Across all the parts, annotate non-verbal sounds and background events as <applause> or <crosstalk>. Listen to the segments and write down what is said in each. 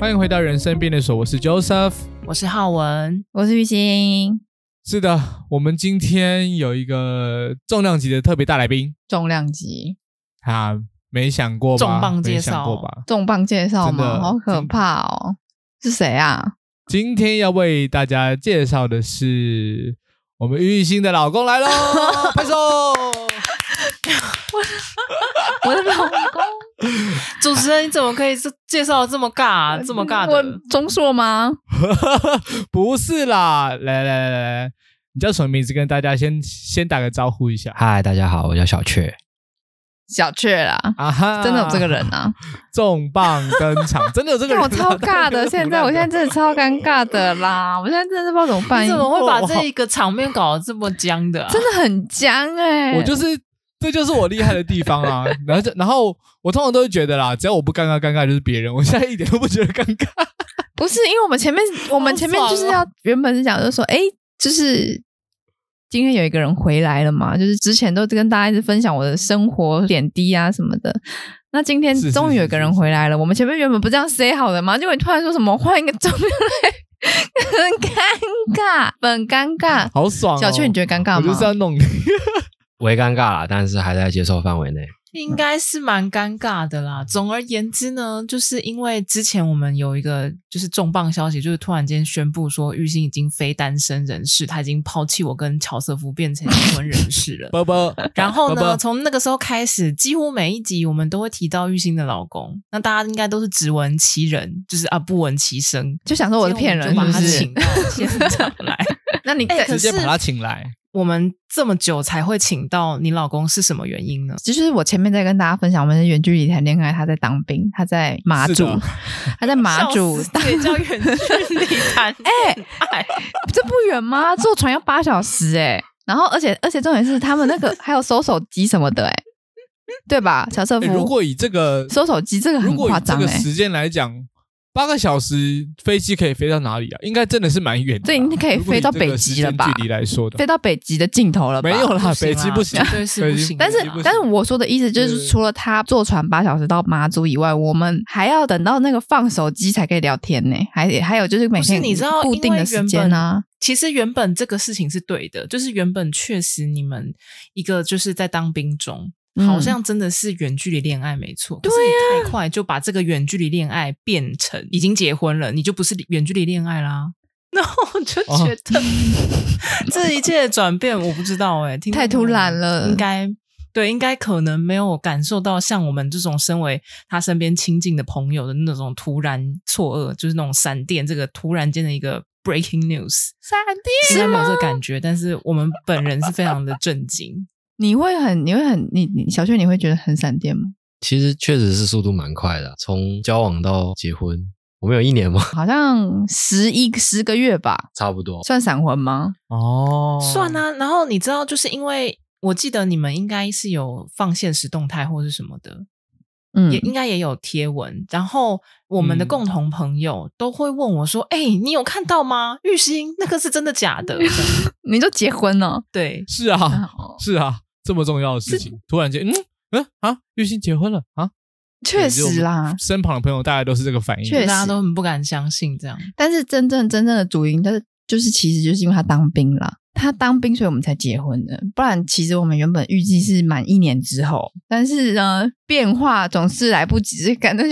欢迎回到人生便利所，我是 Joseph，我是浩文，我是玉兴。是的，我们今天有一个重量级的特别大来宾，重量级，啊，没想过吧？重磅介绍吧？重磅介绍吗？好可怕哦！是谁啊？今天要为大家介绍的是我们玉兴的老公来喽，<laughs> 拍手！我的老公，主持人，你怎么可以介绍的这么尬、啊，<laughs> 这么尬的？我钟硕吗？<laughs> 不是啦，来来来来来，你叫什么名字？跟大家先先打个招呼一下。嗨，大家好，我叫小雀。小雀啦，啊哈，真的有这个人啊！重磅登场，<laughs> 真的有这个人、啊，我超尬的。现在，我现在真的超尴尬的啦！我现在真的不知道怎么办。你怎么会把这一个场面搞得这么僵的、啊？真的很僵哎、欸！我就是，这就是我厉害的地方啊！<laughs> 然后，然后我通常都会觉得啦，只要我不尴尬，尴尬就是别人。我现在一点都不觉得尴尬。不是，因为我们前面，<laughs> 我们前面就是要原本是讲，就是说，哎，就是。今天有一个人回来了嘛？就是之前都跟大家一直分享我的生活点滴啊什么的。那今天终于有一个人回来了。我们前面原本不这样 say 好的吗？结果你突然说什么换一个状态，很尴尬，很尴尬，好爽哦！小雀，你觉得尴尬吗？我就是要弄你，微尴尬啦，但是还在接受范围内。应该是蛮尴尬的啦。总而言之呢，就是因为之前我们有一个就是重磅消息，就是突然间宣布说玉兴已经非单身人士，他已经抛弃我跟乔瑟夫变成已婚人士了。<laughs> 啵啵。然后呢，从那个时候开始，几乎每一集我们都会提到玉兴的老公。那大家应该都是只闻其人，就是啊不闻其声，就想说我是骗人，就把他是请到现场来。<laughs> 那你直接把他请来。我们这么久才会请到你老公是什么原因呢？其实我前面在跟大家分享，我们是远距离谈恋爱，他在当兵，他在马祖，<laughs> 他在马祖，也叫远距离谈。<laughs> 哎哎，这不远吗？坐船要八小时哎、欸，然后而且而且重点是他们那个还有收手机什么的哎、欸，对吧？乔瑟夫，如果以这个收手机这个很夸张哎，这个时间来讲。八个小时飞机可以飞到哪里啊？应该真的是蛮远的。这应该可以飞到北极了吧？距离来说的，飞到北极的尽头了吧？没有啦，北极不行，对，是不行。但是，但是我说的意思就是，除了他坐船八小时到马祖以外，我们还要等到那个放手机才可以聊天呢。还还有就是每天你知道固定的时间啊。其实原本这个事情是对的，就是原本确实你们一个就是在当兵中。好像真的是远距离恋爱没错，对、嗯、是你太快就把这个远距离恋爱变成已经结婚了，你就不是远距离恋爱啦。<laughs> 那我就觉得、哦、这一切的转变，我不知道哎、欸，太突然了。应该对，应该可能没有感受到像我们这种身为他身边亲近的朋友的那种突然错愕，就是那种闪电，这个突然间的一个 breaking news，闪电应该 <laughs> 没有这个感觉，但是我们本人是非常的震惊。你会很，你会很，你你小雀，你会觉得很闪电吗？其实确实是速度蛮快的，从交往到结婚，我们有一年吗？<laughs> 好像十一十个月吧，差不多。算闪婚吗？哦，算啊。然后你知道，就是因为我记得你们应该是有放现实动态或是什么的，嗯，也应该也有贴文。然后我们的共同朋友都会问我说：“哎、嗯欸，你有看到吗？玉兴那个是真的假的？<laughs> 你都结婚了？<laughs> 对，是啊，是啊。”这么重要的事情，突然间，嗯嗯啊，玉鑫结婚了啊！确实啦，身旁的朋友大概都是这个反应，确实大家都很不敢相信这样。但是真正真正的主因，但是就是其实就是因为他当兵了，他当兵，所以我们才结婚的。不然，其实我们原本预计是满一年之后，但是呢，变化总是来不及，感觉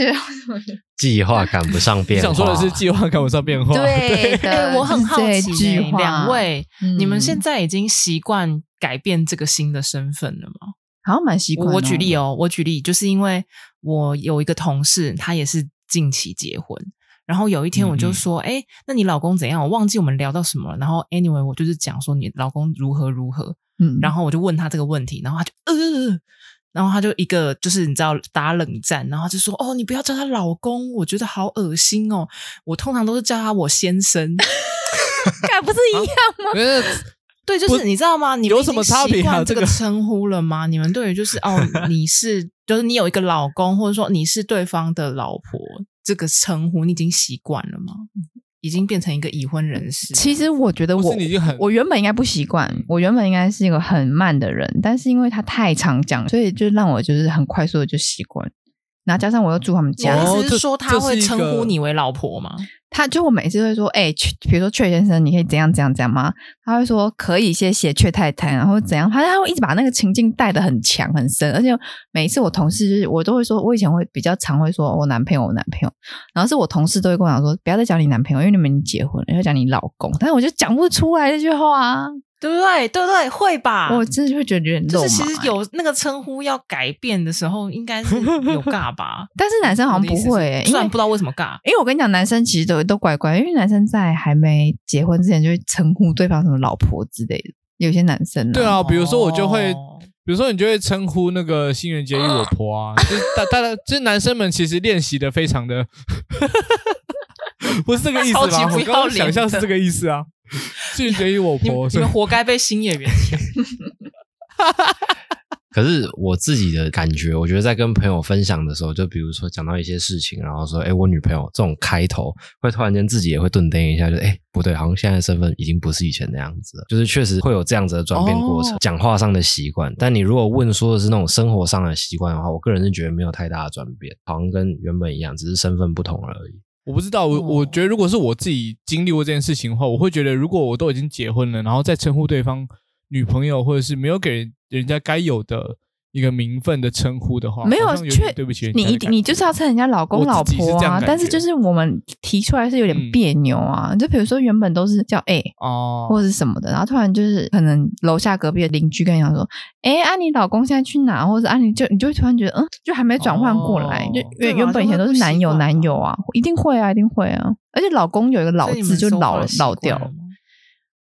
计划赶不上 <laughs> 变化。你想说的是计划赶不上变化？对，对我很好奇，两位，嗯，你们现在已经习惯改变这个新的身份了吗？好像蛮习惯。我举例哦，我举例，就是因为我有一个同事，他也是近期结婚，然后有一天我就说：“哎、嗯嗯，那你老公怎样？”我忘记我们聊到什么了。然后 anyway，我就是讲说你老公如何如何。嗯，然后我就问他这个问题，然后他就呃，然后他就一个就是你知道打冷战，然后就说：“哦，你不要叫他老公，我觉得好恶心哦。我通常都是叫他我先生，<laughs> 该不是一样吗？”啊对，就是你知道吗？你有什么差别啊？这个称呼了吗？你们对于就是哦，你是就是你有一个老公，或者说你是对方的老婆，这个称呼你已经习惯了吗？已经变成一个已婚人士。其实我觉得我我原本应该不习惯，我原本应该是一个很慢的人，但是因为他太常讲，所以就让我就是很快速的就习惯。然后加上我又住他们家，哦意思是说他会称呼你为老婆吗？他就我每次会说，哎、欸，比如说阙先生，你可以怎样怎样怎样吗？他会说可以，谢谢阙太太，然后怎样？他他会一直把那个情境带的很强很深，而且每一次我同事就是我都会说，我以前会比较常会说我男朋友，我男朋友，然后是我同事都会跟我讲说，不要再讲你男朋友，因为你们已经结婚了，要讲你老公，但是我就讲不出来这句话啊。对不对？对不对？会吧？我真的会觉得有点肉麻、欸。就是其实有那个称呼要改变的时候，应该是有尬吧？<laughs> 但是男生好像不会、欸，虽然不知道为什么尬。因为我跟你讲，男生其实都都怪怪，因为男生在还没结婚之前就会称呼对方什么老婆之类的。有些男生、啊，对啊，比如说我就会，哦、比如说你就会称呼那个新垣结衣我婆啊，就是大大家，就是男生们其实练习的非常的，<laughs> 不是这个意思吗？我刚刚想象是这个意思啊。<laughs> 拒绝我婆，你们活该被新演员抢。<laughs> 可是我自己的感觉，我觉得在跟朋友分享的时候，就比如说讲到一些事情，然后说：“哎，我女朋友这种开头，会突然间自己也会顿噔一下，就哎不对，好像现在身份已经不是以前那样子了。”就是确实会有这样子的转变过程，哦、讲话上的习惯。但你如果问说的是那种生活上的习惯的话，我个人是觉得没有太大的转变，好像跟原本一样，只是身份不同而已。我不知道，我我觉得如果是我自己经历过这件事情的话，我会觉得，如果我都已经结婚了，然后再称呼对方女朋友，或者是没有给人人家该有的。一个名分的称呼的话，没有，确对不起，你一定你就是要称人家老公老婆啊，但是就是我们提出来是有点别扭啊。嗯、就比如说原本都是叫哎哦或者是什么的，然后突然就是可能楼下隔壁的邻居跟你讲说，哎，啊你老公现在去哪？或者啊你就你就会突然觉得嗯，就还没转换过来，哦、就原原本以前都是男友男友啊，一定会啊，一定会啊。而且老公有一个老字就老老掉，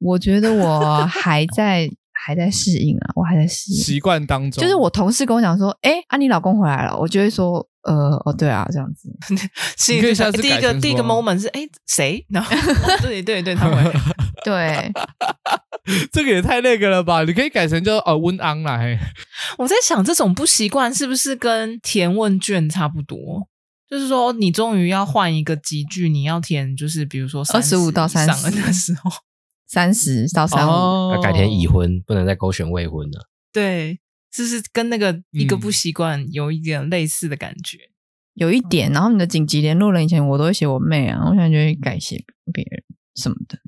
我觉得我还在。还在适应啊，我还在适应习惯当中。就是我同事跟我讲说，哎、欸，啊，你老公回来了，我就会说，呃，哦，对啊，这样子。<laughs> 是第一个第一个 moment 是，哎、欸，谁？然后，<laughs> 哦、对对对，他会。<laughs> 对，这个也太那个了吧？你可以改成叫呃温安来。我在想，这种不习惯是不是跟填问卷差不多？就是说，你终于要换一个级距，你要填，就是比如说二十五到三十的时候。三十到三五，要改天已婚，不能再勾选未婚了。对，就是跟那个一个不习惯有一点类似的感觉，嗯、有一点。然后你的紧急联络人以前我都会写我妹啊，我现在就会改写别人什么的。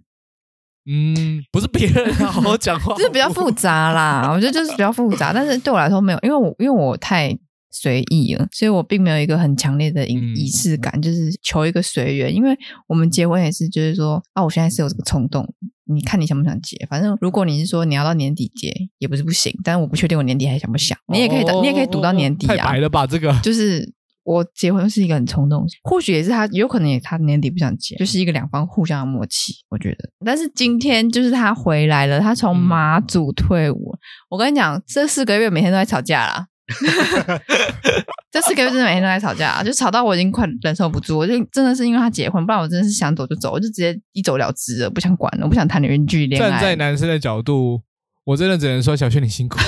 嗯，不是别人啊，好好讲话，<laughs> 就是比较复杂啦。<laughs> 我觉得就是比较复杂，但是对我来说没有，因为我因为我太。随意了，所以我并没有一个很强烈的仪仪式感，嗯、就是求一个随缘。因为我们结婚也是，就是说啊，我现在是有这个冲动，你看你想不想结？反正如果你是说你要到年底结，也不是不行，但是我不确定我年底还想不想。你也可以，哦、你也可以赌到年底啊。太白了吧，这个就是我结婚是一个很冲动，或许也是他有可能也他年底不想结，就是一个两方互相的默契，我觉得。但是今天就是他回来了，他从马祖退伍，嗯、我跟你讲，这四个月每天都在吵架啦。<laughs> 这四个月真的每天都在吵架，就吵到我已经快忍受不住。我就真的是因为他结婚，不然我真的是想走就走，我就直接一走了之了，不想管了，我不想谈远距离恋爱。站在男生的角度，我真的只能说小轩你辛苦了。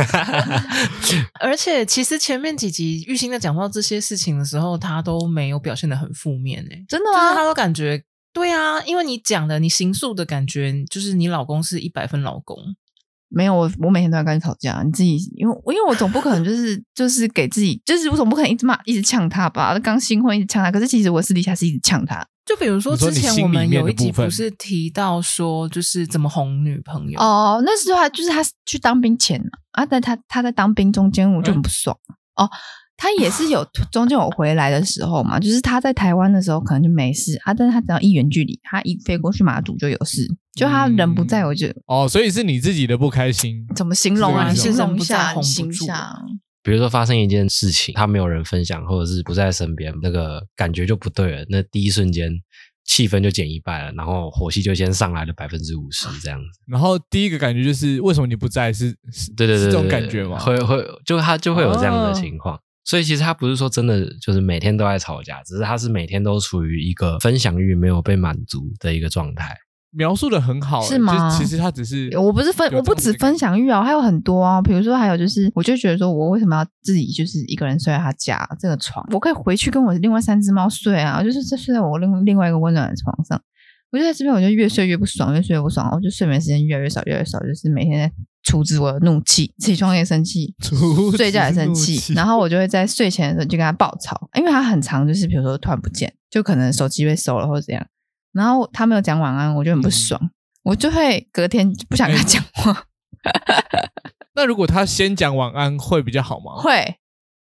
<laughs> 而且其实前面几集玉欣在讲到这些事情的时候，他都没有表现的很负面诶，真的吗？就是他都感觉对啊，因为你讲的你形塑的感觉，就是你老公是一百分老公。没有我，我每天都在跟你吵架。你自己，因为因为我总不可能就是就是给自己，就是我总不可能一直骂、一直呛他吧？刚新婚一直呛他，可是其实我私底下是一直呛他。就比如说之前我们有一集不是提到说，就是怎么哄女朋友哦，那时候就是他去当兵前啊，但他他在当兵中间我就很不爽、嗯、哦。他也是有 <laughs> 中间有回来的时候嘛，就是他在台湾的时候可能就没事啊，但是他只要一远距离，他一飞过去马祖就有事，就他人不在我就、嗯、哦，所以是你自己的不开心，怎么形容啊？形容一下，形象。比如说发生一件事情，他没有人分享，或者是不在身边，那个感觉就不对了。那第一瞬间气氛就减一半了，然后火气就先上来了百分之五十这样子。然后第一个感觉就是为什么你不在？是，是对对对，对，对，对，这种感觉吗？会会，就他就会有这样的情况。哦所以其实他不是说真的就是每天都在吵架，只是他是每天都处于一个分享欲没有被满足的一个状态。描述的很好，欸，是吗？其实他只是我不是分，我不止分享欲啊，还有很多啊。比如说还有就是，我就觉得说我为什么要自己就是一个人睡在他家这个床？我可以回去跟我另外三只猫睡啊，就是睡在我另另外一个温暖的床上。我就在这边，我就越睡越不爽，越睡越不爽，我就睡眠时间越来越少，越来越少，就是每天在处置我的怒气，起床也生气，睡觉也生气，<laughs> 然后我就会在睡前的时候就跟他爆吵，因为他很长就是比如说突然不见，就可能手机被收了或者怎样，然后他没有讲晚安，我就很不爽，嗯、我就会隔天不想跟他讲话。欸、<laughs> 那如果他先讲晚安会比较好吗？会，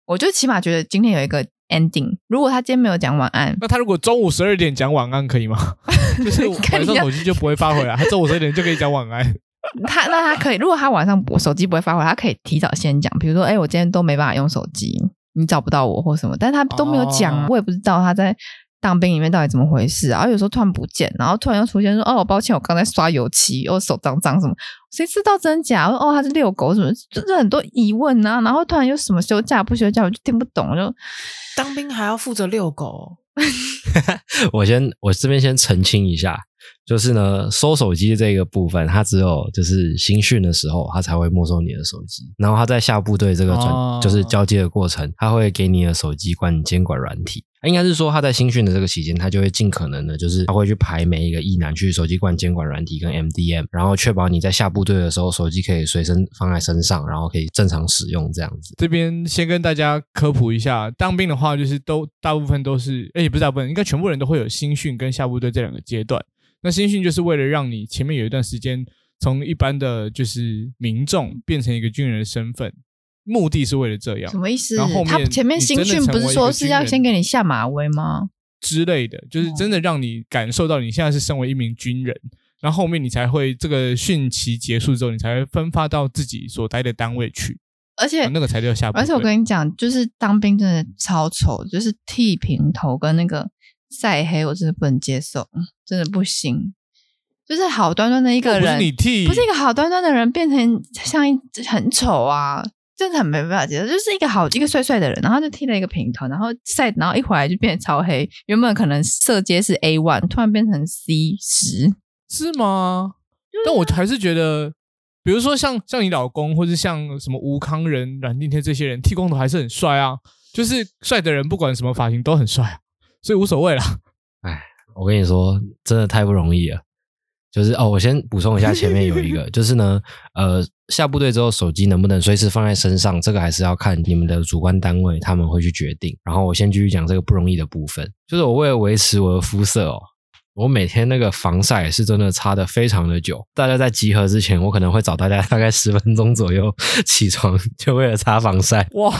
我就起码觉得今天有一个 ending。如果他今天没有讲晚安，那他如果中午十二点讲晚安可以吗？<laughs> 就是晚上手机就不会发回来，他中午十二点就可以讲晚安。<laughs> 他那他可以，如果他晚上我手机不会发回来，他可以提早先讲，比如说，哎、欸，我今天都没办法用手机，你找不到我或什么，但是他都没有讲，哦、我也不知道他在当兵里面到底怎么回事啊。然后有时候突然不见，然后突然又出现说，哦，抱歉，我刚才刷油漆，我手脏脏什么，谁知道真假？哦，他是遛狗什么，就是很多疑问啊。然后突然又什么休假不休假，我就听不懂，我就当兵还要负责遛狗。<laughs> <laughs> 我先我这边先澄清一下。就是呢，收手机这个部分，它只有就是新训的时候，它才会没收你的手机。然后他在下部队这个转，哦、就是交接的过程，他会给你的手机关监管软体。应该是说他在新训的这个期间，他就会尽可能的，就是他会去排每一个役男去手机关监管软体跟 MDM，然后确保你在下部队的时候，手机可以随身放在身上，然后可以正常使用这样子。这边先跟大家科普一下，当兵的话，就是都大部分都是，哎，不是大部分，应该全部人都会有新训跟下部队这两个阶段。那新训就是为了让你前面有一段时间从一般的就是民众变成一个军人的身份，目的是为了这样。什么意思？然后后面他前面新训不是说是要先给你下马威吗？之类的，就是真的让你感受到你现在是身为一名军人，然后后面你才会这个训期结束之后，你才会分发到自己所待的单位去。而且那个才叫下。而且我跟你讲，就是当兵真的超丑，就是剃平头跟那个。晒黑，我真的不能接受，真的不行。就是好端端的一个人，不是你剃，不是一个好端端的人，变成像一很丑啊，真的很没办法接受。就是一个好一个帅帅的人，然后就剃了一个平头，然后晒，然后一回来就变超黑。原本可能色阶是 A one，突然变成 C 十，是吗？但我还是觉得，比如说像像你老公，或者像什么吴康仁、阮经天这些人，剃光头还是很帅啊。就是帅的人，不管什么发型都很帅。所以无所谓啦。哎，我跟你说，真的太不容易了。就是哦，我先补充一下，前面有一个，<laughs> 就是呢，呃，下部队之后手机能不能随时放在身上，这个还是要看你们的主观单位他们会去决定。然后我先继续讲这个不容易的部分，就是我为了维持我的肤色哦。我每天那个防晒是真的擦得非常的久。大家在集合之前，我可能会找大家大概十分钟左右起床，就为了擦防晒。哇！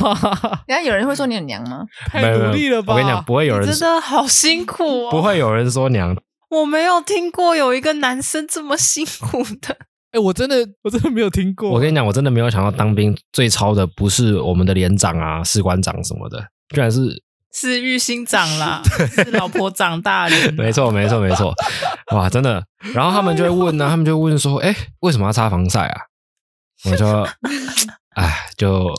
人家有人会说你很娘吗？太努力了吧！我跟你讲，不会有人真的好辛苦哦。不会有人说娘。我没有听过有一个男生这么辛苦的。<laughs> 哎，我真的我真的没有听过。我跟你讲，我真的没有想到当兵最操的不是我们的连长啊、士官长什么的，居然是。是玉心长啦，<laughs> 是老婆长大了。没错，没错，没错。哇，真的。然后他们就会问呢、啊，他们就会问说：“哎，为什么要擦防晒啊？”我说：<laughs> “哎，就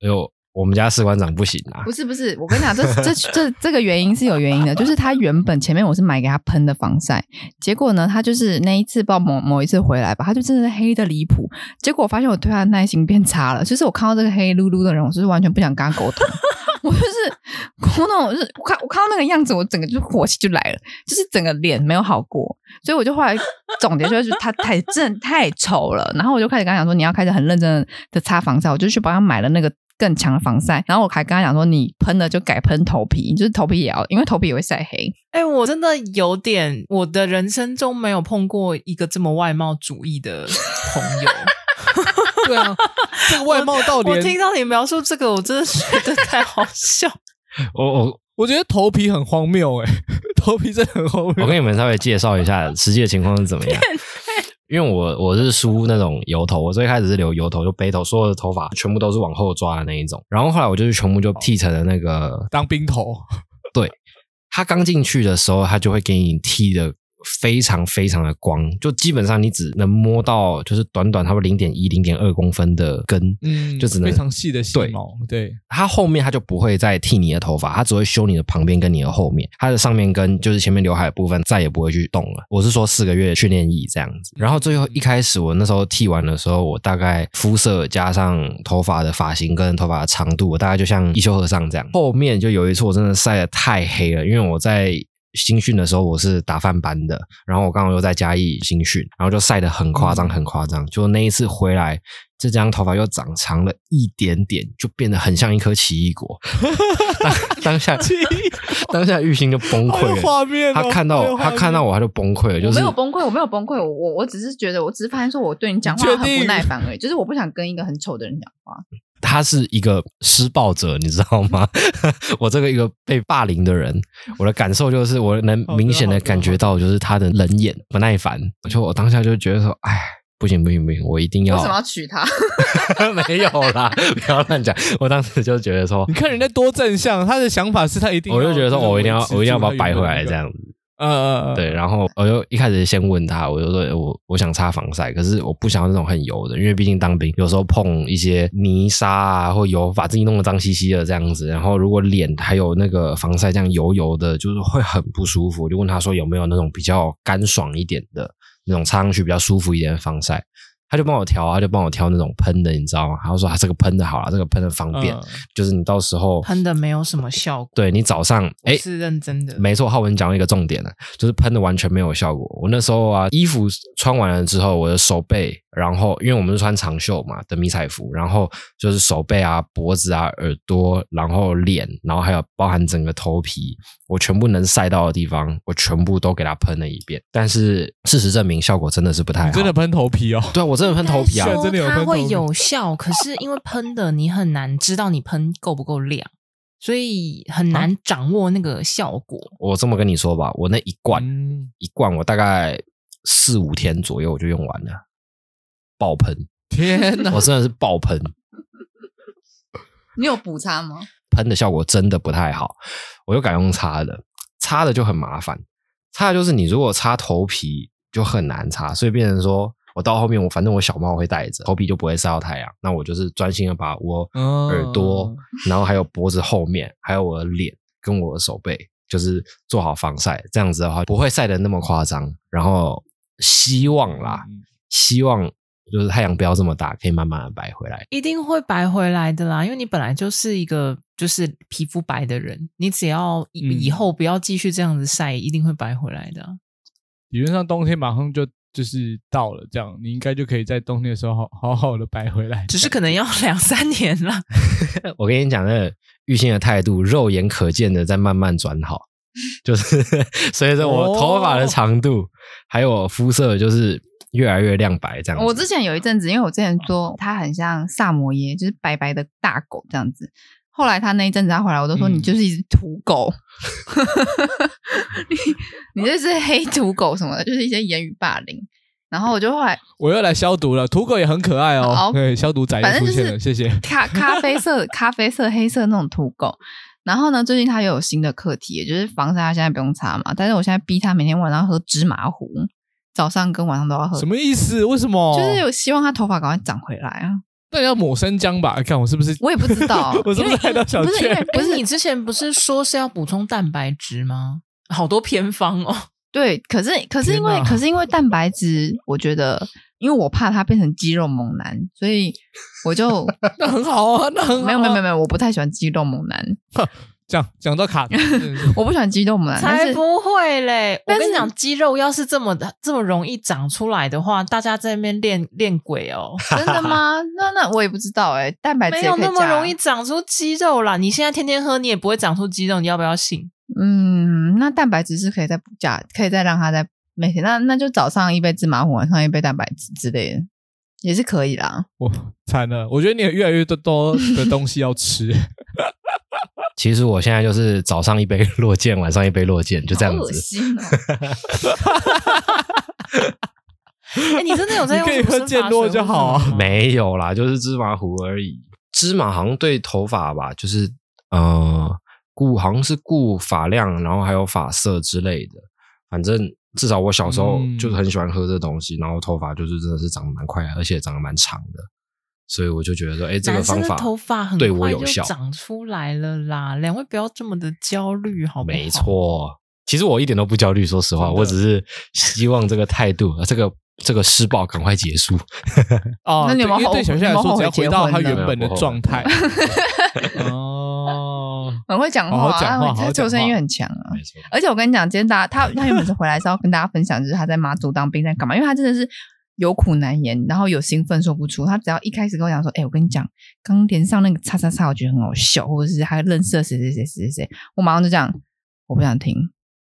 就我们家士官长不行啊。”不是不是，我跟你讲，这这这这个原因是有原因的，就是他原本前面我是买给他喷的防晒，结果呢，他就是那一次不知道某某一次回来吧，他就真的是黑的离谱。结果我发现我对他的耐心变差了，就是我看到这个黑噜噜的人，我就是完全不想跟他沟通。我就是，我那种就是，我看我看到那个样子，我整个就火气就来了，就是整个脸没有好过，所以我就后来总结就是他太真的太丑了，然后我就开始跟他讲说，你要开始很认真的擦防晒，我就去帮他买了那个更强的防晒，然后我还跟他讲说，你喷了就改喷头皮，就是头皮也要，因为头皮也会晒黑。哎、我真的有点，我的人生中没有碰过一个这么外貌主义的朋友。对啊，这个外貌到底……我听到你描述这个，我真的觉得太好笑。<laughs> 我我我觉得头皮很荒谬，哎，<laughs> 头皮真的很荒谬。我跟你们稍微介绍一下实际的情况是怎么样。<laughs> 因为我我是梳那种油头，我最开始是留油头，就背头，所有的头发全部都是往后抓的那一种。然后后来我就是全部就剃成了那个当兵头。对，他刚进去的时候，他就会给你剃的。非常非常的光，就基本上你只能摸到，就是短短差不多零点一、零点二公分的根，嗯，就只能非常细的细毛。对，它后面它就不会再剃你的头发，它只会修你的旁边跟你的后面，它的上面跟就是前面刘海的部分再也不会去动了。我是说四个月训练役这样子，然后最后一开始我那时候剃完的时候，我大概肤色加上头发的发型跟头发的长度，我大概就像一休和尚这样。后面就有一次我真的晒得太黑了，因为我在。新训的时候，我是打饭班的，然后我刚好又在嘉义新训，然后就晒得很夸张，很夸张。就那一次回来，这张头发又长长了一点点，就变得很像一颗奇异果。<laughs> 当当下，当下玉兴就崩溃了。画面，他看到他看到我，他就崩溃了。就是没有崩溃，我没有崩溃，我我我只是觉得，我只是发现说我对你讲话很不耐烦而已。就是我不想跟一个很丑的人讲话。他是一个施暴者，你知道吗？<laughs> 我这个一个被霸凌的人，我的感受就是，我能明显的感觉到，就是他的冷眼不耐烦。就我当下就觉得说，哎，不行不行不行，我一定要。为什么要娶她？<laughs> 没有啦，不要乱讲。我当时就觉得说，你看人家多正向，他的想法是他一定，我就觉得说，我一定要，我一定要把他摆回来这样子。嗯嗯嗯，对，然后我就一开始先问他，我就说我我想擦防晒，可是我不想要那种很油的，因为毕竟当兵有时候碰一些泥沙啊或油，把自己弄得脏兮兮的这样子。然后如果脸还有那个防晒这样油油的，就是会很不舒服。我就问他说有没有那种比较干爽一点的那种擦上去比较舒服一点的防晒。他就帮我调啊，他就帮我挑那种喷的，你知道吗？他就说啊，这个喷的好了，这个喷的方便，嗯、就是你到时候喷的没有什么效果。对，你早上哎，是认真的，没错。浩文讲了一个重点呢，就是喷的完全没有效果。我那时候啊，衣服穿完了之后，我的手背，然后因为我们是穿长袖嘛的迷彩服，然后就是手背啊、脖子啊、耳朵，然后脸，然后还有包含整个头皮，我全部能晒到的地方，我全部都给它喷了一遍。但是事实证明，效果真的是不太好。真的喷头皮哦？对啊，我真的喷头皮啊，真的有喷头皮。它会有效，可是因为喷的你很难知道你喷够不够量，所以很难掌握那个效果。啊、我这么跟你说吧，我那一罐、嗯、一罐，我大概四五天左右我就用完了，爆喷！天哪，我真的是爆喷。你有补擦吗？喷的效果真的不太好，我就改用擦的，擦的就很麻烦。擦的就是你如果擦头皮就很难擦，所以变成说我到后面我反正我小帽会戴着，头皮就不会晒到太阳。那我就是专心的把我耳朵，哦、然后还有脖子后面，还有我的脸跟我的手背，就是做好防晒。这样子的话不会晒的那么夸张。然后希望啦，嗯、希望。就是太阳不要这么大，可以慢慢的白回来，一定会白回来的啦。因为你本来就是一个就是皮肤白的人，你只要以后不要继续这样子晒，嗯、一定会白回来的。理论上冬天马上就就是到了，这样你应该就可以在冬天的时候好好好的白回来，只是可能要两三年了。<laughs> 我跟你讲，那个玉兴的态度，肉眼可见的在慢慢转好，<laughs> 就是 <laughs> 随着我头发的长度，哦、还有我肤色，就是。越来越亮白，这样子。我之前有一阵子，因为我之前说它很像萨摩耶，就是白白的大狗这样子。后来他那一阵子他回来，我都说你就是一只土狗，<laughs> 嗯、你你这是黑土狗什么的，就是一些言语霸凌。然后我就后来我又来消毒了，土狗也很可爱哦。好对，消毒仔出现了，谢谢。咖咖啡色、<laughs> 咖啡色、黑色那种土狗。然后呢，最近他又有新的课题，也就是防晒，他现在不用擦嘛。但是我现在逼他每天晚上喝芝麻糊。早上跟晚上都要喝，什么意思？为什么？就是有希望他头发赶快长回来啊！那你要抹生姜吧？看我是不是？我也不知道，<laughs> 我是不是害到小雀？不是你之前不是说是要补充蛋白质吗？好多偏方哦。对，可是可是因为可是因为蛋白质，我觉得因为我怕他变成肌肉猛男，所以我就 <laughs> 那很好啊，那很好。没有没有没有没有，我不太喜欢肌肉猛男。<laughs> 讲讲到卡，<laughs> 我不喜欢肌肉嘛，才不会嘞！我跟你讲，肌肉要是这么的这么容易长出来的话，大家在那边练练鬼哦，<laughs> 真的吗？<laughs> 那那我也不知道哎，蛋白质没有那么容易长出肌肉啦。你现在天天喝，你也不会长出肌肉，你要不要信？嗯，那蛋白质是可以再补加，可以再让它再每天，那那就早上一杯芝麻糊，晚上一杯蛋白质之类的，也是可以啦。我惨了，我觉得你有越来越多多的东西要吃。其实我现在就是早上一杯落健，晚上一杯落健，就这样子。恶心哦！哎，<laughs> 你真的有在用？可以喝健诺就好啊。没有啦，就是芝麻糊而已。芝麻好像对头发吧，就是呃，固好像是固发量，然后还有发色之类的。反正至少我小时候就是很喜欢喝这东西，嗯、然后头发就是真的是长得蛮快，而且长得蛮长的。所以我就觉得说，哎，这个方法头发很对我有效，长出来了啦。两位不要这么的焦虑，好不好？没错，其实我一点都不焦虑，说实话，我只是希望这个态度，这个这个施暴赶快结束。<laughs> 哦，那你们对小夏来说，只要回到他原本的状态。哦，很会讲话，讲话，他求生欲很强啊。而且我跟你讲，今天大家他他原本是回来是要跟大家分享，就是他在马祖当兵在干嘛，因为他真的是有苦难言，然后有兴奋说不出。他只要一开始跟我讲说：“哎、欸，我跟你讲，刚连上那个叉叉叉，我觉得很好笑，或者是还认识了谁谁谁谁谁谁。”我马上就这样，我不想听，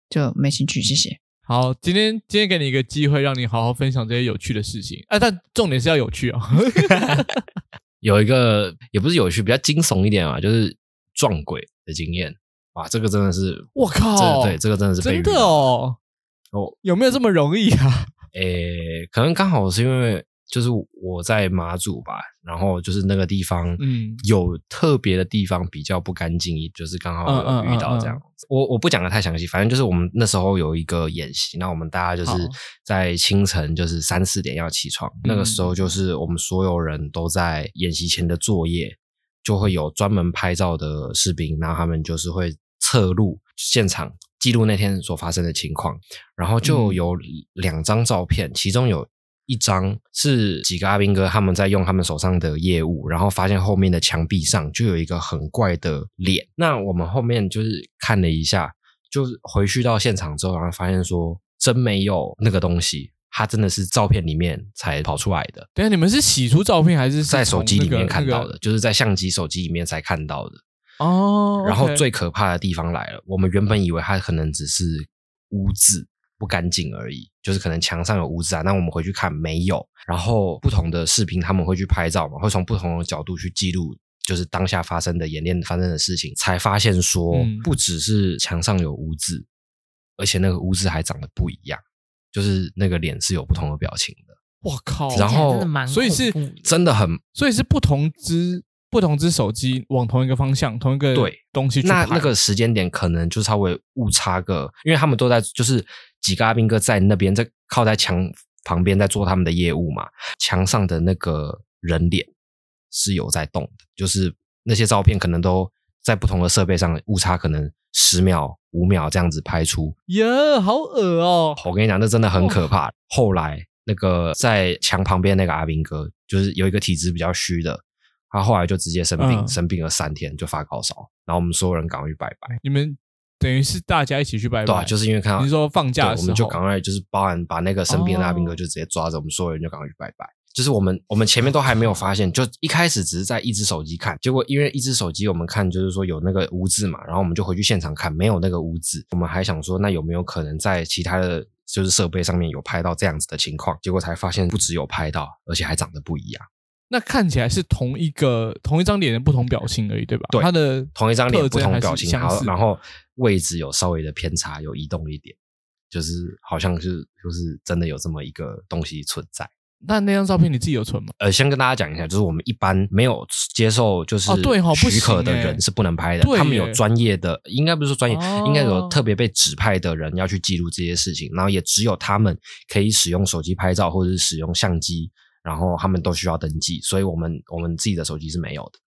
就没兴趣，谢谢。好，今天今天给你一个机会，让你好好分享这些有趣的事情。哎、啊，但重点是要有趣哦。<laughs> 有一个也不是有趣，比较惊悚一点啊，就是撞鬼的经验。哇，这个真的是，我靠，对，这个真的是真的哦。哦，有没有这么容易啊？诶，可能刚好是因为。就是我在马祖吧，然后就是那个地方，嗯，有特别的地方比较不干净，就是刚好有遇到这样。我我不讲的太详细，反正就是我们那时候有一个演习，那我们大家就是在清晨就是三四点要起床，那个时候就是我们所有人都在演习前的作业，就会有专门拍照的士兵，然后他们就是会侧录现场记录那天所发生的情况，然后就有两张照片，其中有。一张是几个阿兵哥他们在用他们手上的业务，然后发现后面的墙壁上就有一个很怪的脸。那我们后面就是看了一下，就是回去到现场之后，然后发现说真没有那个东西，它真的是照片里面才跑出来的。对啊，你们是洗出照片还是在手机里面看到的？就是在相机、手机里面才看到的。哦。然后最可怕的地方来了，我们原本以为它可能只是污渍。不干净而已，就是可能墙上有污渍啊。那我们回去看没有，然后不同的视频他们会去拍照嘛，会从不同的角度去记录，就是当下发生的演练发生的事情，才发现说不只是墙上有污渍，而且那个污渍还长得不一样，就是那个脸是有不同的表情的。我靠！然后所以是真的很，所以是不同只不同只手机往同一个方向，同一个对东西去拍。那那个时间点可能就稍微误差个，因为他们都在就是。几个阿兵哥在那边，在靠在墙旁边，在做他们的业务嘛。墙上的那个人脸是有在动的，就是那些照片可能都在不同的设备上误差，可能十秒、五秒这样子拍出。耶，好恶哦！我跟你讲，那真的很可怕。后来那个在墙旁边那个阿兵哥，就是有一个体质比较虚的，他后来就直接生病，生病了三天就发高烧，然后我们所有人赶快去拜拜。你们。等于是大家一起去拜拜，对啊，就是因为看到你说放假的时候，我们就赶快就是包含把那个生病的阿兵哥就直接抓着，我们所有人就赶快去拜拜。就是我们我们前面都还没有发现，就一开始只是在一只手机看，结果因为一只手机我们看就是说有那个污渍嘛，然后我们就回去现场看没有那个污渍，我们还想说那有没有可能在其他的就是设备上面有拍到这样子的情况，结果才发现不只有拍到，而且还长得不一样。那看起来是同一个同一张脸的不同表情而已，对吧？对，它的同一张脸不同表情，然后然后位置有稍微的偏差，有移动一点，就是好像是就是真的有这么一个东西存在。那那张照片你自己有存吗？呃，先跟大家讲一下，就是我们一般没有接受就是许可的人是不能拍的，他们有专业的，应该不是说专业，应该有特别被指派的人要去记录这些事情，然后也只有他们可以使用手机拍照或者是使用相机。然后他们都需要登记，所以我们我们自己的手机是没有的。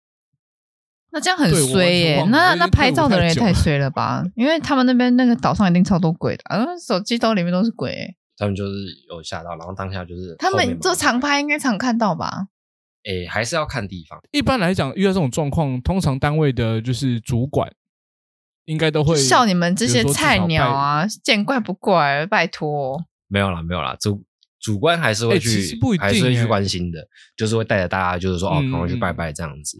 那这样很衰耶！那那拍照的人也太衰了吧？<laughs> 因为他们那边那个岛上一定超多鬼的，啊，手机兜里面都是鬼。他们就是有吓到，然后当下就是他们做常拍应该常看到吧？诶，还是要看地方。一般来讲，遇到这种状况，通常单位的就是主管应该都会笑你们这些菜鸟啊，见怪不怪，拜托。没有啦，没有啦，主。主观还是会去，欸、还是会去关心的，就是会带着大家，就是说、嗯、哦，赶快去拜拜这样子，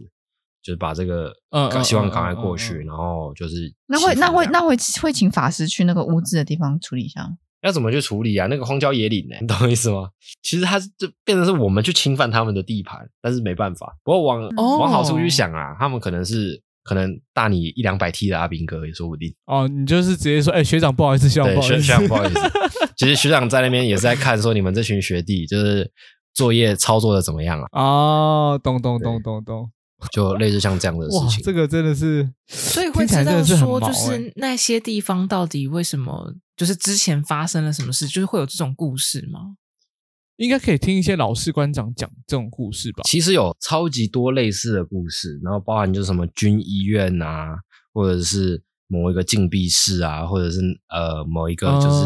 就是把这个，嗯，希望赶快过去，然后就是那会那会那会会请法师去那个污渍的地方处理一下。要怎么去处理啊？那个荒郊野岭呢、欸？<laughs> 你懂我意思吗？其实它就变成是我们去侵犯他们的地盘，但是没办法。不过往、哦、往好处去想啊，他们可能是可能大你一两百 T 的阿兵哥也说不定。哦，你就是直接说，哎、欸，学长不好意思，学长不好意思，学长不好意思。其实学长在那边也是在看，说你们这群学弟就是作业操作的怎么样啊？哦，懂懂懂懂懂，就类似像这样的事情。这个真的是，所以会知道说，就是那些地方到底为什么，就是之前发生了什么事，就是会有这种故事吗？应该可以听一些老士官长讲这种故事吧。其实有超级多类似的故事，然后包含就是什么军医院啊，或者是。某一个禁闭室啊，或者是呃某一个就是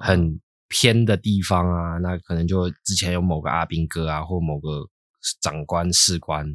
很偏的地方啊，那可能就之前有某个阿兵哥啊，或某个长官、士官，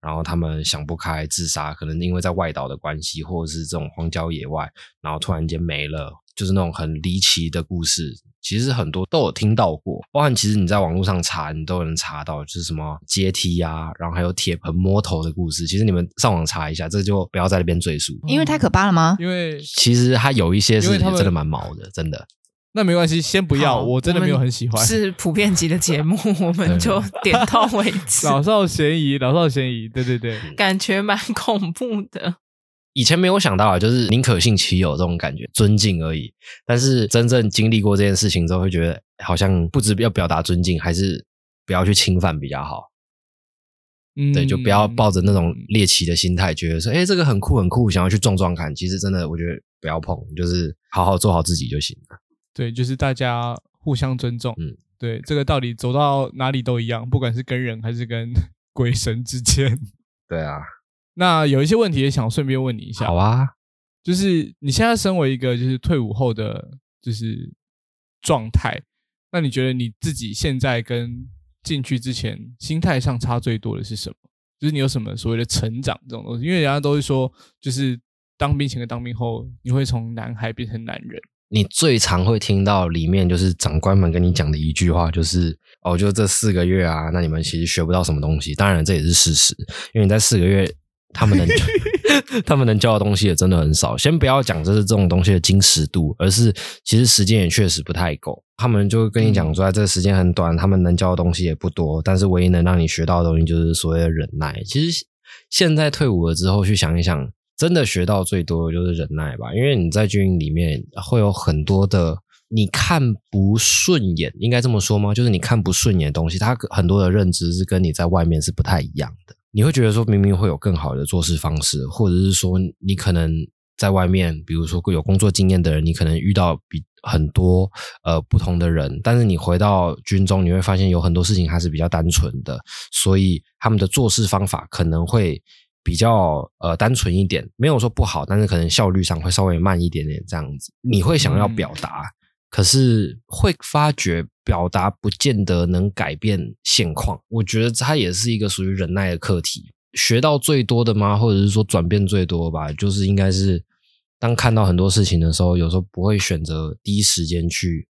然后他们想不开自杀，可能因为在外岛的关系，或者是这种荒郊野外，然后突然间没了，就是那种很离奇的故事。其实很多都有听到过，包含其实你在网络上查，你都能查到，就是什么阶梯啊，然后还有铁盆摸头的故事。其实你们上网查一下，这就不要在那边赘述，因为太可怕了吗？因为其实它有一些是真的蛮毛的，真的。那没关系，先不要，我真的没有很喜欢。是普遍级的节目，<laughs> 我们就点到为止。老少咸宜，老少咸宜，对对对，感觉蛮恐怖的。以前没有想到啊，就是宁可信其有这种感觉，尊敬而已。但是真正经历过这件事情之后，会觉得好像不知要表达尊敬，还是不要去侵犯比较好。嗯，对，就不要抱着那种猎奇的心态，觉得说，哎，这个很酷很酷，想要去撞撞看。其实真的，我觉得不要碰，就是好好做好自己就行了。对，就是大家互相尊重。嗯，对，这个道理走到哪里都一样，不管是跟人还是跟 <laughs> 鬼神之间。对啊。那有一些问题也想顺便问你一下。好啊，就是你现在身为一个就是退伍后的就是状态，那你觉得你自己现在跟进去之前心态上差最多的是什么？就是你有什么所谓的成长这种东西？因为人家都会说，就是当兵前跟当兵后，你会从男孩变成男人。你最常会听到里面就是长官们跟你讲的一句话，就是哦，就这四个月啊，那你们其实学不到什么东西。当然这也是事实，因为你在四个月。他们能，<laughs> 他们能教的东西也真的很少。先不要讲这是这种东西的精实度，而是其实时间也确实不太够。他们就会跟你讲说，这个时间很短，他们能教的东西也不多。但是唯一能让你学到的东西，就是所谓的忍耐。其实现在退伍了之后去想一想，真的学到最多的就是忍耐吧。因为你在军营里面会有很多的你看不顺眼，应该这么说吗？就是你看不顺眼的东西，它很多的认知是跟你在外面是不太一样的。你会觉得说，明明会有更好的做事方式，或者是说，你可能在外面，比如说有工作经验的人，你可能遇到比很多呃不同的人，但是你回到军中，你会发现有很多事情还是比较单纯的，所以他们的做事方法可能会比较呃单纯一点，没有说不好，但是可能效率上会稍微慢一点点这样子。你会想要表达。可是会发觉表达不见得能改变现况，我觉得它也是一个属于忍耐的课题。学到最多的吗？或者是说转变最多吧？就是应该是当看到很多事情的时候，有时候不会选择第一时间去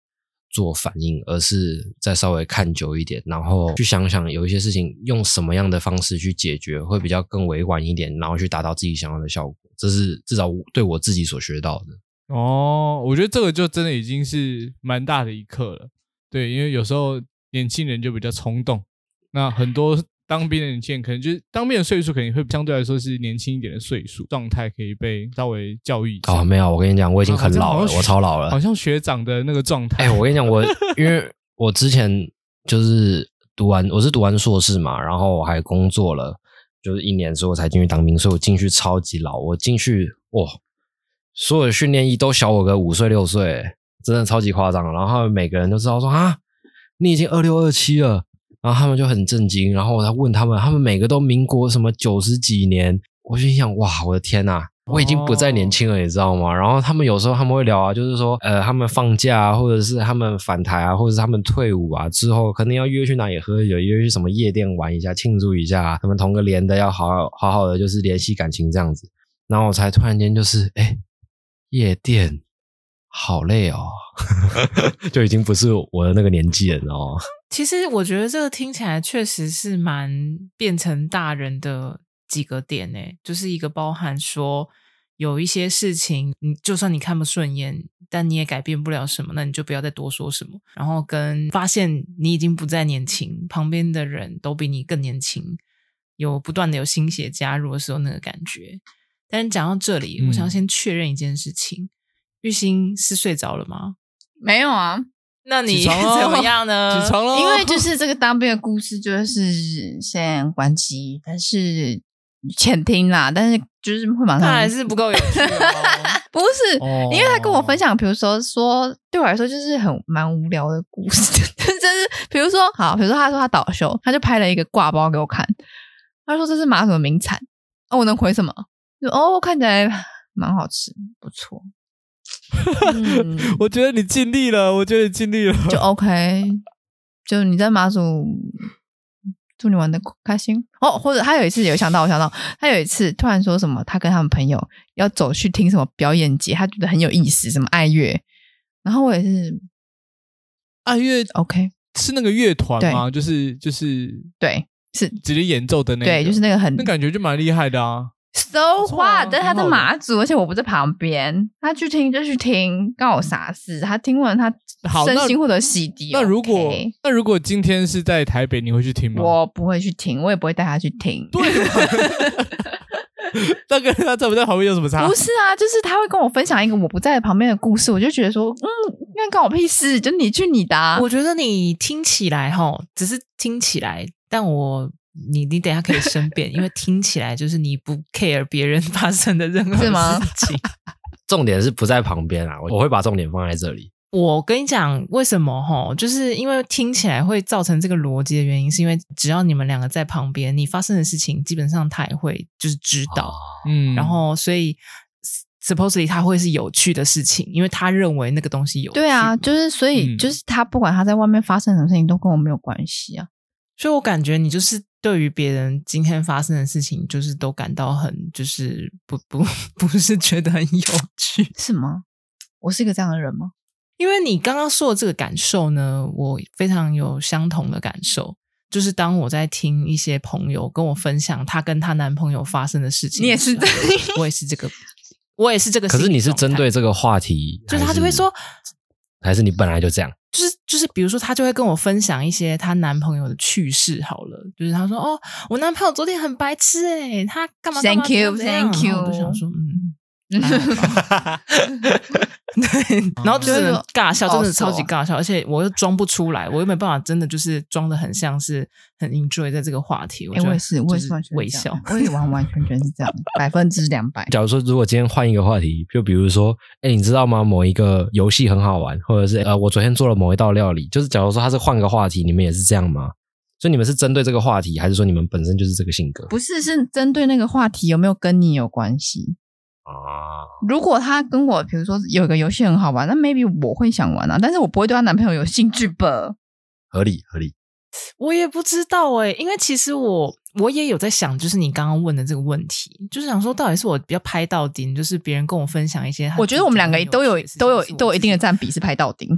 做反应，而是再稍微看久一点，然后去想想有一些事情用什么样的方式去解决，会比较更委婉一点，然后去达到自己想要的效果。这是至少对我自己所学到的。哦，我觉得这个就真的已经是蛮大的一课了，对，因为有时候年轻人就比较冲动，那很多当兵的年轻人可能就是当兵的岁数肯定会相对来说是年轻一点的岁数，状态可以被稍微教育一下。哦，没有，我跟你讲，我已经很老了，啊、我超老了，好像学长的那个状态。哎，我跟你讲，我 <laughs> 因为我之前就是读完，我是读完硕士嘛，然后我还工作了，就是一年之后才进去当兵，所以我进去超级老，我进去哇。所有的训练役都小我个五岁六岁，真的超级夸张。然后他们每个人都知道说啊，你已经二六二七了，然后他们就很震惊。然后我才问他们，他们每个都民国什么九十几年，我就想哇，我的天呐，我已经不再年轻了，你知道吗？然后他们有时候他们会聊啊，就是说呃，他们放假啊，或者是他们返台啊，或者是他们退伍啊之后，可能要约去哪里喝酒，约去什么夜店玩一下，庆祝一下。他们同个连的要好好好好的，就是联系感情这样子。然后我才突然间就是哎。夜店好累哦，<laughs> 就已经不是我的那个年纪了哦。<laughs> 其实我觉得这个听起来确实是蛮变成大人的几个点诶，就是一个包含说有一些事情，你就算你看不顺眼，但你也改变不了什么，那你就不要再多说什么。然后跟发现你已经不再年轻，旁边的人都比你更年轻，有不断的有新血加入的时候那个感觉。但是讲到这里，我想先确认一件事情：嗯、玉兴是睡着了吗？没有啊，那你 <laughs> 怎么样呢？起床了，因为就 <laughs> 是这个当兵的故事，就是先关机，但是浅听啦，但是就是会马上，他还是不够有趣哦。<laughs> 不是，哦、因为他跟我分享，比如说说对我来说就是很蛮无聊的故事，就是比如说好，比如说他说他倒休，他就拍了一个挂包给我看，他说这是马什么名产，哦，我能回什么？就哦，看起来蛮好吃，不错。嗯、我觉得你尽力了，我觉得你尽力了，就 <laughs> OK。就你在马祖祝你玩的开心哦。或者他有一次有想到，我想到他有一次突然说什么，他跟他们朋友要走去听什么表演节，他觉得很有意思，什么爱乐。然后我也是爱乐，OK，是那个乐团吗？就是就是对，是直接演奏的那个，对，就是那个很那感觉就蛮厉害的啊。So what？但他在马祖，而且我不在旁边。他去听就去听，关我啥事？他听完他身心获得洗涤。那如果那如果今天是在台北，你会去听吗？我不会去听，我也不会带他去听。对吗？那跟他在不在旁边有什么差？不是啊，就是他会跟我分享一个我不在旁边的故事，我就觉得说，嗯，那关我屁事，就你去你的。我觉得你听起来哈，只是听起来，但我。你你等一下可以申辩，因为听起来就是你不 care 别人发生的任何事情。是吗？重点是不在旁边啊，我会把重点放在这里。我跟你讲，为什么齁？就是因为听起来会造成这个逻辑的原因，是因为只要你们两个在旁边，你发生的事情基本上他也会就是知道，嗯，然后所以 supposedly 他会是有趣的事情，因为他认为那个东西有趣。对啊，就是所以就是他不管他在外面发生什么事情，都跟我没有关系啊。所以我感觉你就是。对于别人今天发生的事情，就是都感到很，就是不不 <laughs> 不是觉得很有趣，是吗？我是一个这样的人吗？因为你刚刚说的这个感受呢，我非常有相同的感受。就是当我在听一些朋友跟我分享她跟她男朋友发生的事情，你也是，我也是这个，<laughs> 我也是这个。可是你是针对这个话题，就是他就会说，还是你本来就这样？就是就是，比如说，她就会跟我分享一些她男朋友的趣事。好了，就是她说：“哦，我男朋友昨天很白痴诶，他干嘛干嘛？” Thank you，Thank you。我就想说，嗯。<laughs> 对，然后就是尬笑，真的超级尬笑，而且我又装不出来，我又没办法，真的就是装的很像是很 enjoy 在这个话题。我也是，我也是完全微笑，我也完完全全是这样，<laughs> 百分之两百。假如说，如果今天换一个话题，就比如说，哎，你知道吗？某一个游戏很好玩，或者是呃，我昨天做了某一道料理，就是假如说他是换个话题，你们也是这样吗？所以你们是针对这个话题，还是说你们本身就是这个性格？不是，是针对那个话题有没有跟你有关系？啊，如果他跟我，比如说有一个游戏很好玩，那 maybe 我会想玩啊，但是我不会对她男朋友有兴趣吧？合理合理，我也不知道哎、欸，因为其实我我也有在想，就是你刚刚问的这个问题，就是想说到底是我比较拍到顶，就是别人跟我分享一些，我觉得我们两个都有都有都有一定的占比是拍到顶。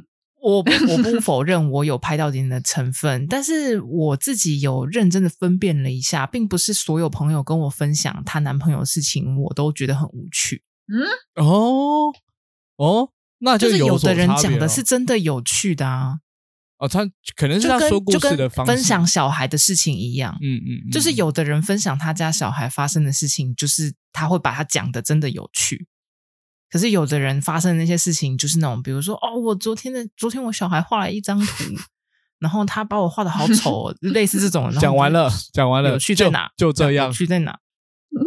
我我不 <laughs> 否认我有拍到点的成分，但是我自己有认真的分辨了一下，并不是所有朋友跟我分享她男朋友的事情，我都觉得很无趣。嗯，哦哦，那就，就是有的人讲的是真的有趣的啊。哦，他可能是他说故事的方式，分享小孩的事情一样。嗯嗯，嗯，就是有的人分享他家小孩发生的事情，就是他会把他讲的真的有趣。可是有的人发生的那些事情，就是那种，比如说，哦，我昨天的昨天我小孩画了一张图，然后他把我画的好丑，类似这种。讲完了，讲完了，有趣在哪？就，就这样，有趣在哪？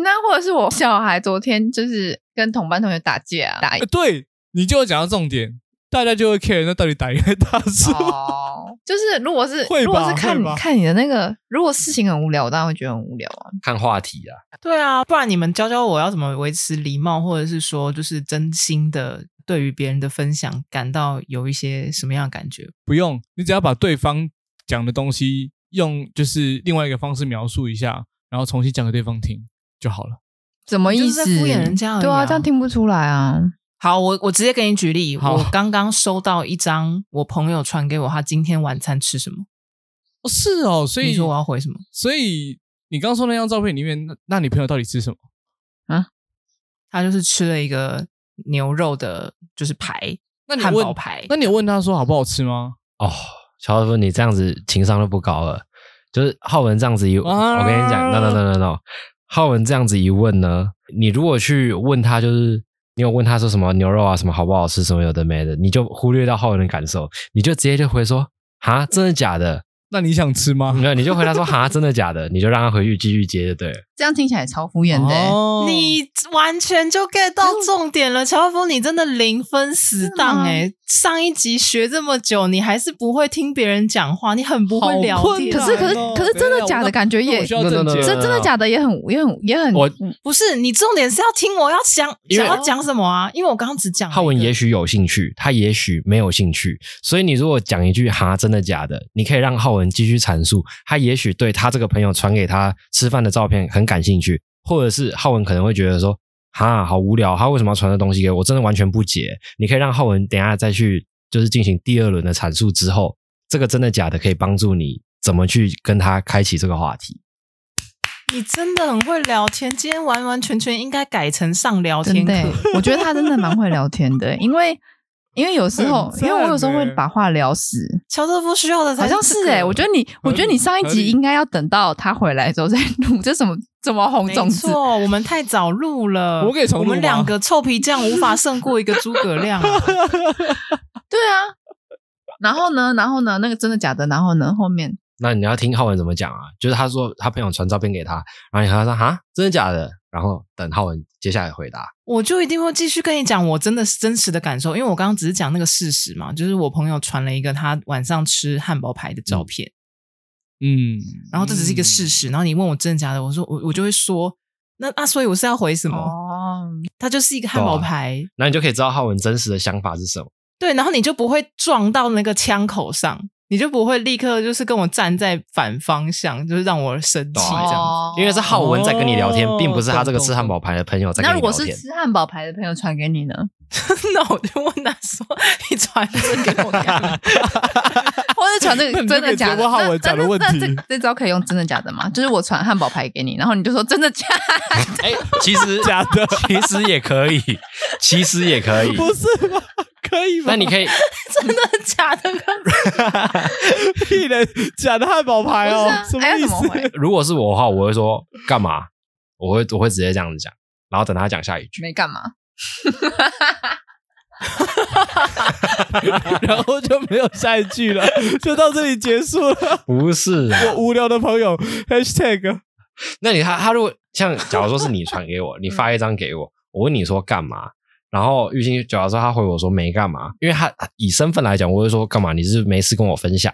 那或者是我小孩昨天就是跟同班同学打架，打、欸、对，你就会讲到重点。大家就会 care，那到底打赢打输？哦，<laughs> 就是如果是如果是看你看你的那个，如果事情很无聊，我当然会觉得很无聊啊。看话题啊，对啊，不然你们教教我要怎么维持礼貌，或者是说，就是真心的对于别人的分享感到有一些什么样的感觉？不用，你只要把对方讲的东西用就是另外一个方式描述一下，然后重新讲给对方听就好了。什么意思？敷衍人家、啊？对啊，这样听不出来啊。好，我我直接给你举例。我刚刚收到一张我朋友传给我，他今天晚餐吃什么？哦，是哦，所以你说我要回什么？所以你刚刚说那张照片里面，那那你朋友到底吃什么？啊？他就是吃了一个牛肉的，就是排，那你汉堡排。那你有问他说好不好吃吗？哦，乔师傅，你这样子情商就不高了。就是浩文这样子一，啊、我跟你讲，no no no no no，浩文这样子一问呢，你如果去问他，就是。你有问他说什么牛肉啊，什么好不好吃，什么有的没的，你就忽略到后人的感受，你就直接就回说哈，真的假的？那你想吃吗？<laughs> 没有，你就回答说哈，真的假的？你就让他回去继续接就对了。这样听起来超敷衍的，哦，你完全就 get 到重点了，乔峰，你真的零分死当诶，上一集学这么久，你还是不会听别人讲话，你很不会聊天。可是可是可是真的假的感觉也，真真的假的也很也很也很。我不是你重点是要听我要想想要讲什么啊？因为我刚刚只讲。浩文也许有兴趣，他也许没有兴趣，所以你如果讲一句哈真的假的，你可以让浩文继续阐述。他也许对他这个朋友传给他吃饭的照片很感兴趣，或者是浩文可能会觉得说。哈，好无聊，他为什么要传这东西给我？我真的完全不解。你可以让浩文等一下再去，就是进行第二轮的阐述之后，这个真的假的可以帮助你怎么去跟他开启这个话题。你真的很会聊天，今天完完全全应该改成上聊天课。我觉得他真的蛮会聊天的，因为因为有时候，因为我有时候会把话聊死。乔瑟夫需要的、这个，好像是哎、欸，我觉得你，我觉得你上一集应该要等到他回来之后再录，<laughs> 这什么？怎么红种子？没错，我们太早录了。我给重录？我们两个臭皮匠无法胜过一个诸葛亮啊！<laughs> 对啊，然后呢？然后呢？那个真的假的？然后呢？后面？那你要听浩文怎么讲啊？就是他说他朋友传照片给他，然后你和他说哈，真的假的？然后等浩文接下来回答，我就一定会继续跟你讲我真的是真实的感受，因为我刚刚只是讲那个事实嘛，就是我朋友传了一个他晚上吃汉堡排的照片。嗯嗯，然后这只是一个事实，然后你问我真的假的，我说我我就会说，那那所以我是要回什么？哦，他就是一个汉堡排，那、啊、你就可以知道浩文真实的想法是什么。对，然后你就不会撞到那个枪口上。你就不会立刻就是跟我站在反方向，就是让我生气这样子，哦、因为是浩文在跟你聊天，哦、并不是他这个吃汉堡牌的朋友在跟你聊天。那如果是吃汉堡牌的朋友传给你呢？<laughs> 那我就问他说：“你传这个给我看，<laughs> 或者传这个 <laughs> 真的假的？”浩文讲的问题，这这招可以用真的假的吗？就是我传汉堡牌给你，然后你就说真的假的？哎、欸，其实假的，其实也可以，其实也可以，不是吗？可以吗？那你可以 <laughs> 真的假的？<laughs> 屁人假的汉堡排哦，什么意思？<laughs> 如果是我的话，我会说干嘛？我会我会直接这样子讲，然后等他讲下一句。没干嘛，然后就没有下一句了，就到这里结束了。不是啊，我无聊的朋友 #hashtag。那你他他如果像假如说是你传给我，你发一张给我，我问你说干嘛？然后玉兴假如说他回我说没干嘛，因为他以身份来讲，我会说干嘛？你是没事跟我分享，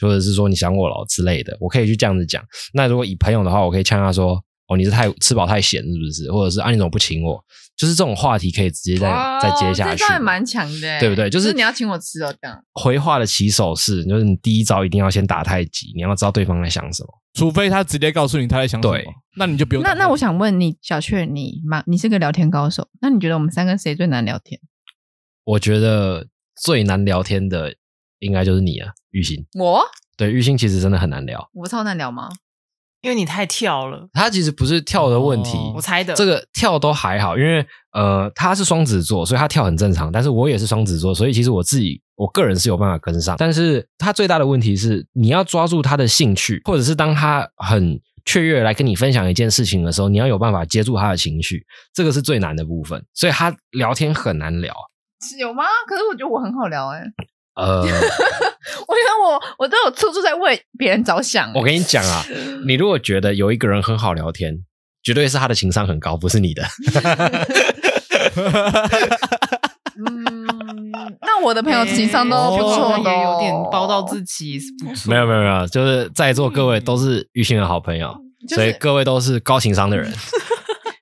或者是说你想我了之类的，我可以去这样子讲。那如果以朋友的话，我可以呛他说：“哦，你是太吃饱太闲是不是？或者是啊，你怎么不请我？”就是这种话题可以直接再再接下去，这还蛮强的，对不对？就是你要请我吃哦，这样。回话的起手式就是你第一招一定要先打太极，你要知道对方在想什么，除非他直接告诉你他在想什么，那你就不用。那那我想问你，小雀，你嘛，你是个聊天高手，那你觉得我们三个谁最难聊天？我觉得最难聊天的应该就是你啊，玉兴。我？对，玉兴其实真的很难聊。我超难聊吗？因为你太跳了，他其实不是跳的问题，哦、我猜的。这个跳都还好，因为呃，他是双子座，所以他跳很正常。但是我也是双子座，所以其实我自己我个人是有办法跟上。但是他最大的问题是，你要抓住他的兴趣，或者是当他很雀跃来跟你分享一件事情的时候，你要有办法接住他的情绪，这个是最难的部分。所以他聊天很难聊。有吗？可是我觉得我很好聊哎、欸。呃，<laughs> 我觉得我我都有处处在为别人着想。我跟你讲啊，<laughs> 你如果觉得有一个人很好聊天，绝对是他的情商很高，不是你的。<laughs> 嗯，那我的朋友情商都不错，也有点包到自己是不错。没有没有没有，就是在座各位都是玉兴的好朋友，就是、所以各位都是高情商的人。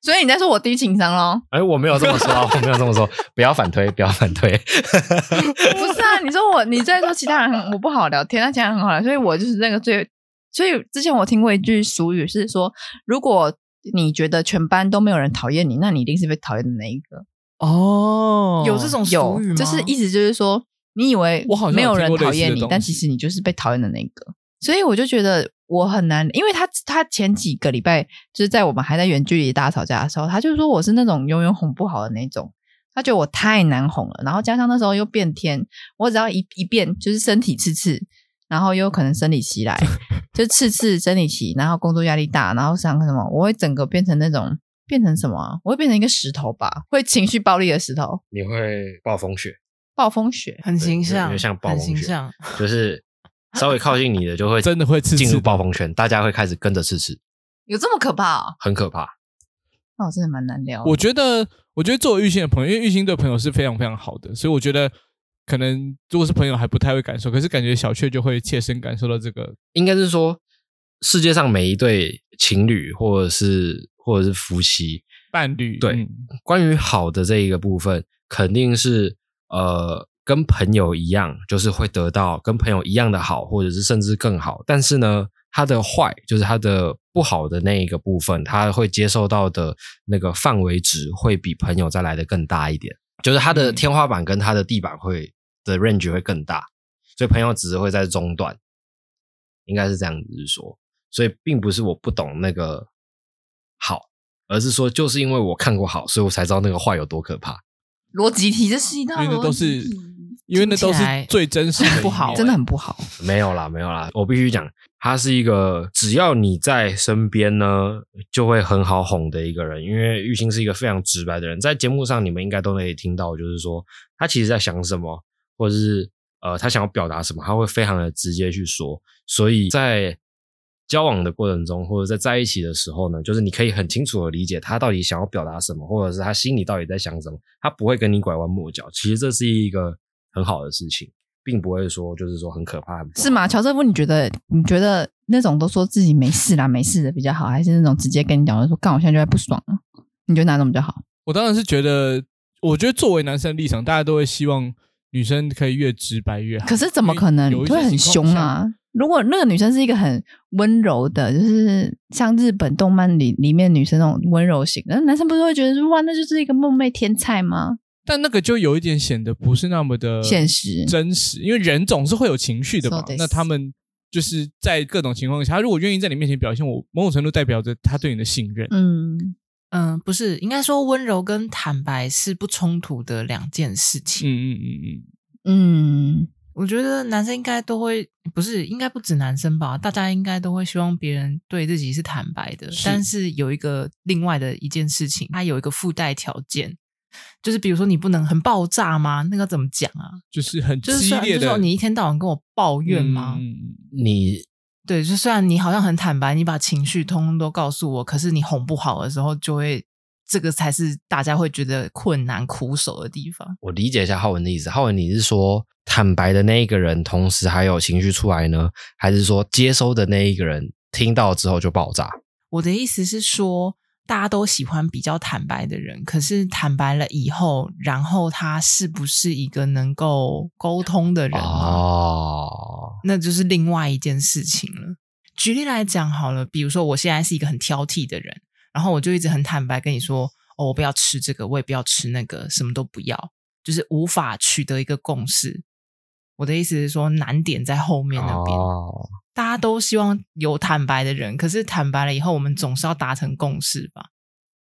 所以你在说我低情商喽？哎，我没有这么说，我没有这么说，不要反推，不要反推。<laughs> 不是啊，你说我，你在说其他人我不好聊天，那其他人很好聊，所以我就是那个最。所以之前我听过一句俗语是说，如果你觉得全班都没有人讨厌你，那你一定是被讨厌的那一个。哦，有这种俗语吗？就是意思就是说，你以为我没有人讨厌你，但其实你就是被讨厌的那一个。所以我就觉得。我很难，因为他他前几个礼拜就是在我们还在远距离大吵架的时候，他就说我是那种永远哄不好的那种，他觉得我太难哄了。然后加上那时候又变天，我只要一一变就是身体刺刺，然后又可能生理期来，就刺刺生理期，然后工作压力大，然后想什么，我会整个变成那种变成什么？我会变成一个石头吧，会情绪暴力的石头。你会暴风雪？暴风雪很形象，就像暴风雪，很形象，就是。<laughs> 稍微靠近你的就会真的会进入暴风圈，大家会开始跟着刺刺。有这么可怕哦？很可怕。那我真的蛮难聊。我觉得，我觉得作为玉兴的朋友，因为玉兴对朋友是非常非常好的，所以我觉得可能如果是朋友还不太会感受，可是感觉小雀就会切身感受到这个。应该是说，世界上每一对情侣，或者是或者是夫妻伴侣，对，嗯、关于好的这一个部分，肯定是呃跟朋友一样，就是会得到跟朋友一样的好，或者是甚至更好。但是呢，他的坏，就是他的不好的那一个部分，他会接受到的那个范围值会比朋友再来的更大一点。就是他的天花板跟他的地板会的 range 会更大，所以朋友只是会在中段，应该是这样子说。所以并不是我不懂那个好，而是说就是因为我看过好，所以我才知道那个坏有多可怕。逻辑题，这是一道因为那都是，因为那都是最真实的，不好，真的很不好。没有啦，没有啦，我必须讲。他是一个只要你在身边呢，就会很好哄的一个人。因为玉兴是一个非常直白的人，在节目上你们应该都可以听到，就是说他其实在想什么，或者是呃他想要表达什么，他会非常的直接去说。所以在交往的过程中，或者在在一起的时候呢，就是你可以很清楚的理解他到底想要表达什么，或者是他心里到底在想什么，他不会跟你拐弯抹角。其实这是一个很好的事情。并不会说，就是说很可怕，是吗？乔瑟夫，你觉得你觉得那种都说自己没事啦、没事的比较好，还是那种直接跟你讲说，干我现在就在不爽了？你觉得哪种比较好？我当然是觉得，我觉得作为男生的立场，大家都会希望女生可以越直白越好。可是怎么可能？你会很凶啊！如果那个女生是一个很温柔的，就是像日本动漫里里面女生那种温柔型的，那男生不是会觉得说，哇，那就是一个梦寐天菜吗？但那个就有一点显得不是那么的现实、真实，因为人总是会有情绪的嘛。那他们就是在各种情况下，他如果愿意在你面前表现，我某种程度代表着他对你的信任。嗯嗯，不是，应该说温柔跟坦白是不冲突的两件事情。嗯嗯嗯嗯嗯，我觉得男生应该都会，不是，应该不止男生吧？大家应该都会希望别人对自己是坦白的。是。但是有一个另外的一件事情，它有一个附带条件。就是比如说，你不能很爆炸吗？那个怎么讲啊？就是很激烈的，就是说你一天到晚跟我抱怨吗？嗯、你对，就虽然你好像很坦白，你把情绪通通都告诉我，可是你哄不好的时候，就会这个才是大家会觉得困难苦手的地方。我理解一下浩文的意思，浩文你是说坦白的那一个人，同时还有情绪出来呢，还是说接收的那一个人听到之后就爆炸？我的意思是说。大家都喜欢比较坦白的人，可是坦白了以后，然后他是不是一个能够沟通的人？哦，那就是另外一件事情了。举例来讲好了，比如说我现在是一个很挑剔的人，然后我就一直很坦白跟你说：“哦，我不要吃这个，我也不要吃那个，什么都不要。”就是无法取得一个共识。我的意思是说，难点在后面那边。哦大家都希望有坦白的人，可是坦白了以后，我们总是要达成共识吧？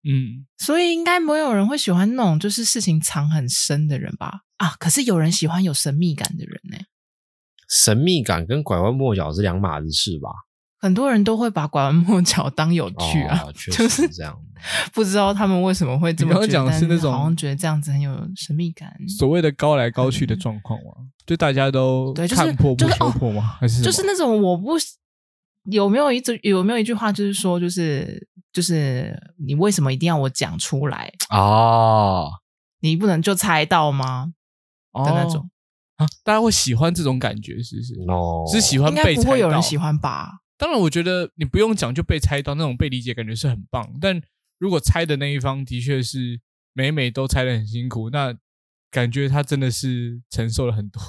嗯，所以应该没有人会喜欢那种就是事情藏很深的人吧？啊，可是有人喜欢有神秘感的人呢。神秘感跟拐弯抹角是两码子事吧？很多人都会把拐弯抹角当有趣啊，哦、确 <laughs> 实是这样。<laughs> 不知道他们为什么会这么觉得？刚刚讲的是那种好像觉得这样子很有神秘感，所谓的高来高去的状况嘛？嗯、就大家都看破不说破吗？还是就是那种我不有没有一句有没有一句话就是说就是就是你为什么一定要我讲出来哦？你不能就猜到吗？哦、的那种啊，大家会喜欢这种感觉，是不是？哦，是喜欢被猜到，应该不会有人喜欢吧？当然，我觉得你不用讲就被猜到，那种被理解感觉是很棒。但如果猜的那一方的确是每每都猜得很辛苦，那感觉他真的是承受了很多。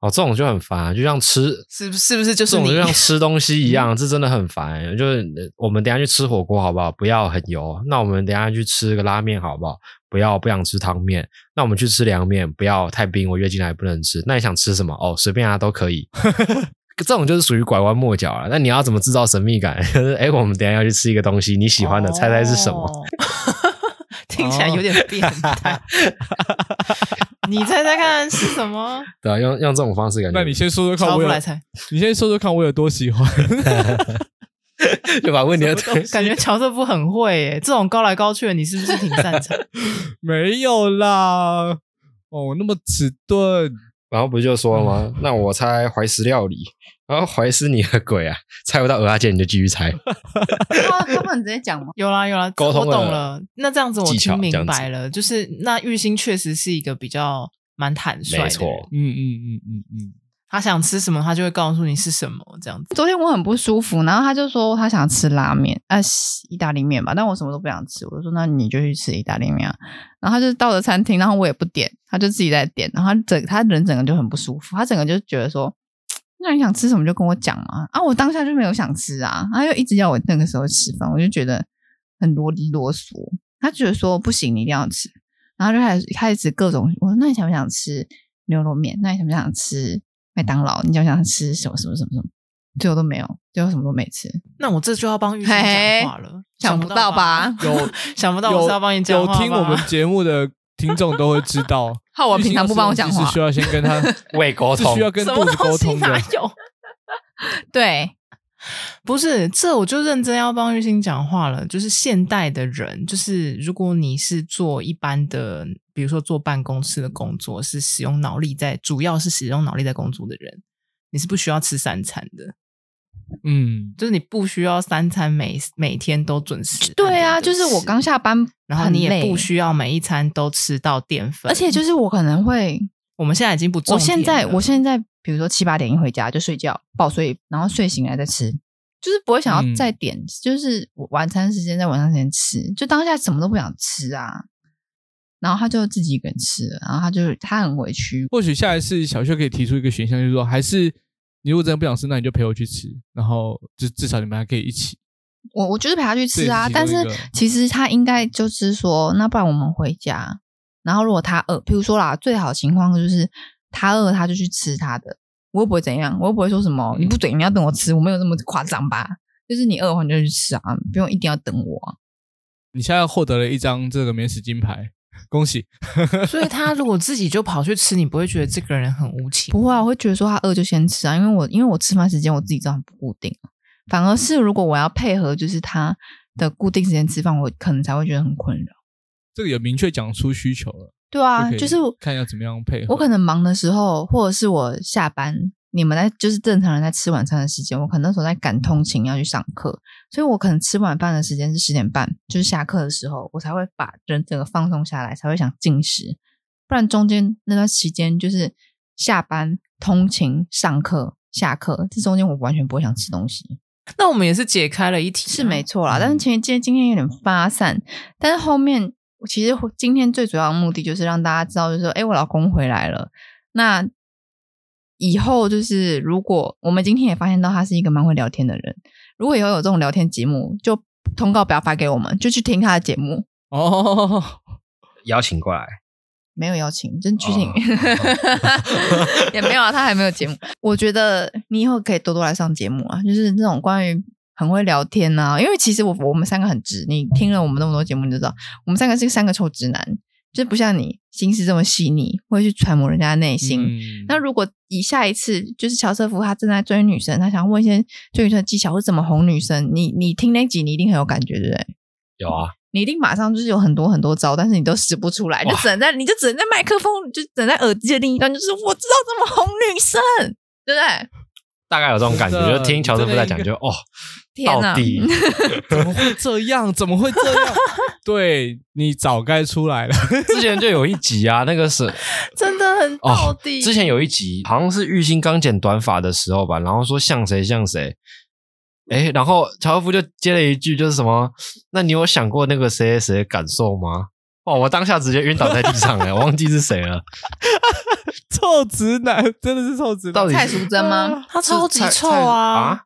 哦，这种就很烦，就像吃是不是不是就是你这种就像吃东西一样，这真的很烦。就是我们等一下去吃火锅好不好？不要很油。那我们等一下去吃个拉面好不好？不要，不想吃汤面。那我们去吃凉面，不要太冰，我月经来不能吃。那你想吃什么？哦，随便啊，都可以。<laughs> 这种就是属于拐弯抹角了。那你要怎么制造神秘感？<laughs> 就是哎，我们等一下要去吃一个东西，你喜欢的，猜猜是什么？哦、<laughs> 听起来有点变态。哦、<laughs> 你猜猜看是什么？对啊，用用这种方式感觉。那你先说说看，我有来猜。你先说说看，我有多喜欢。就把问题感觉乔瑟夫很会耶，这种高来高去的，你是不是挺擅长？没有啦，哦，那么迟钝。然后不就说了吗？嗯、那我猜怀石料理，然后怀石你个鬼啊！<laughs> 猜不到鹅阿姐你就继续猜。他他不能直接讲吗？<laughs> 有啦有啦，沟通我懂了。那这样子我听明白了，就是那玉兴确实是一个比较蛮坦率的。没错，嗯嗯嗯嗯嗯，他想吃什么，他就会告诉你是什么，这样子。昨天我很不舒服，然后他就说他想吃拉面，啊，意大利面吧，但我什么都不想吃，我就说那你就去吃意大利面啊。然后他就到了餐厅，然后我也不点，他就自己在点，然后他整他人整个就很不舒服，他整个就觉得说，那你想吃什么就跟我讲嘛，啊，我当下就没有想吃啊，他又一直要我那个时候吃饭，我就觉得很啰里啰嗦，他觉得说不行，你一定要吃。然后就开始开始各种，我说那你想不想吃牛肉面？那你想不想吃麦当劳？你想不想吃什么什么什么什么？最后都没有，最后什么都没吃。那我这就要帮郁欣讲话了，想不到吧？有想不到我是要帮你讲话。有听我们节目的听众都会知道，好，我平常不帮我讲话，是需要先跟他 <laughs> 胃沟通，需要跟肚子沟通的。哪 <laughs> 有？<laughs> 对。不是，这我就认真要帮郁欣讲话了。就是现代的人，就是如果你是做一般的，比如说做办公室的工作，是使用脑力在，主要是使用脑力在工作的人，你是不需要吃三餐的。嗯，就是你不需要三餐每每天都准时。对啊，就是我刚下班，然后你也不需要每一餐都吃到淀粉。而且就是我可能会，我们现在已经不重，我现在我现在。比如说七八点一回家就睡觉，爆睡，然后睡醒来再吃，就是不会想要再点，嗯、就是晚餐时间在晚上时间吃，就当下什么都不想吃啊。然后他就自己一个人吃了，然后他就他很委屈。或许下一次小秀可以提出一个选项，就是说，还是你如果真的不想吃，那你就陪我去吃，然后就至少你们还可以一起。我我就是陪他去吃啊，但是其实他应该就是说，那不然我们回家。然后如果他饿，比如说啦，最好的情况就是。他饿，他就去吃他的，我又不会怎样，我又不会说什么，你不准，你要等我吃，我没有那么夸张吧？就是你饿的话，你就去吃啊，不用一定要等我啊。你现在获得了一张这个免死金牌，恭喜！<laughs> 所以他如果自己就跑去吃，你不会觉得这个人很无情？不会啊，我会觉得说他饿就先吃啊，因为我因为我吃饭时间我自己知道很不固定，反而是如果我要配合就是他的固定时间吃饭，我可能才会觉得很困扰。这个有明确讲出需求了。对啊，就，就是看要怎么样配合。我可能忙的时候，或者是我下班，你们在就是正常人在吃晚餐的时间，我可能那时候在赶通勤要去上课，所以我可能吃晚饭的时间是十点半，就是下课的时候，我才会把人整个放松下来，才会想进食。不然中间那段时间就是下班、通勤、上课、下课，这中间我完全不会想吃东西。那我们也是解开了一题，是没错啦。但是前今天今天有点发散，但是后面。其实今天最主要的目的就是让大家知道，就是说，哎，我老公回来了。那以后就是，如果我们今天也发现到他是一个蛮会聊天的人，如果以后有这种聊天节目，就通告不要发给我们，就去听他的节目哦。<laughs> 邀请过来？没有邀请，真去听，哦、<laughs> <laughs> 也没有啊，他还没有节目。我觉得你以后可以多多来上节目啊，就是那种关于。很会聊天呐、啊，因为其实我我们三个很直，你听了我们那么多节目，你就知道我们三个是三个臭直男，就不像你心思这么细腻，会去揣摩人家的内心。嗯、那如果以下一次就是乔瑟夫他正在追女生，他想问一些追女生的技巧或怎么哄女生，你你听那集你一定很有感觉，对不对？有啊，你一定马上就是有很多很多招，但是你都使不出来，就只能在你就只能在麦克风，就只能在耳机的另一端，就是我知道怎么哄女生，对不对？大概有这种感觉，就听乔瑟夫在讲，就哦，到底 <laughs> 怎么会这样？怎么会这样？<laughs> 对，你早该出来了。<laughs> 之前就有一集啊，那个是真的很到底。之前有一集好像是玉欣刚剪短发的时候吧，然后说像谁像谁，哎，然后乔瑟夫就接了一句，就是什么？那你有想过那个谁谁的感受吗？哦，我当下直接晕倒在地上了，我忘记是谁了。臭直男，<laughs> 真的是臭直男。到底蔡淑珍吗？他超级臭啊！啊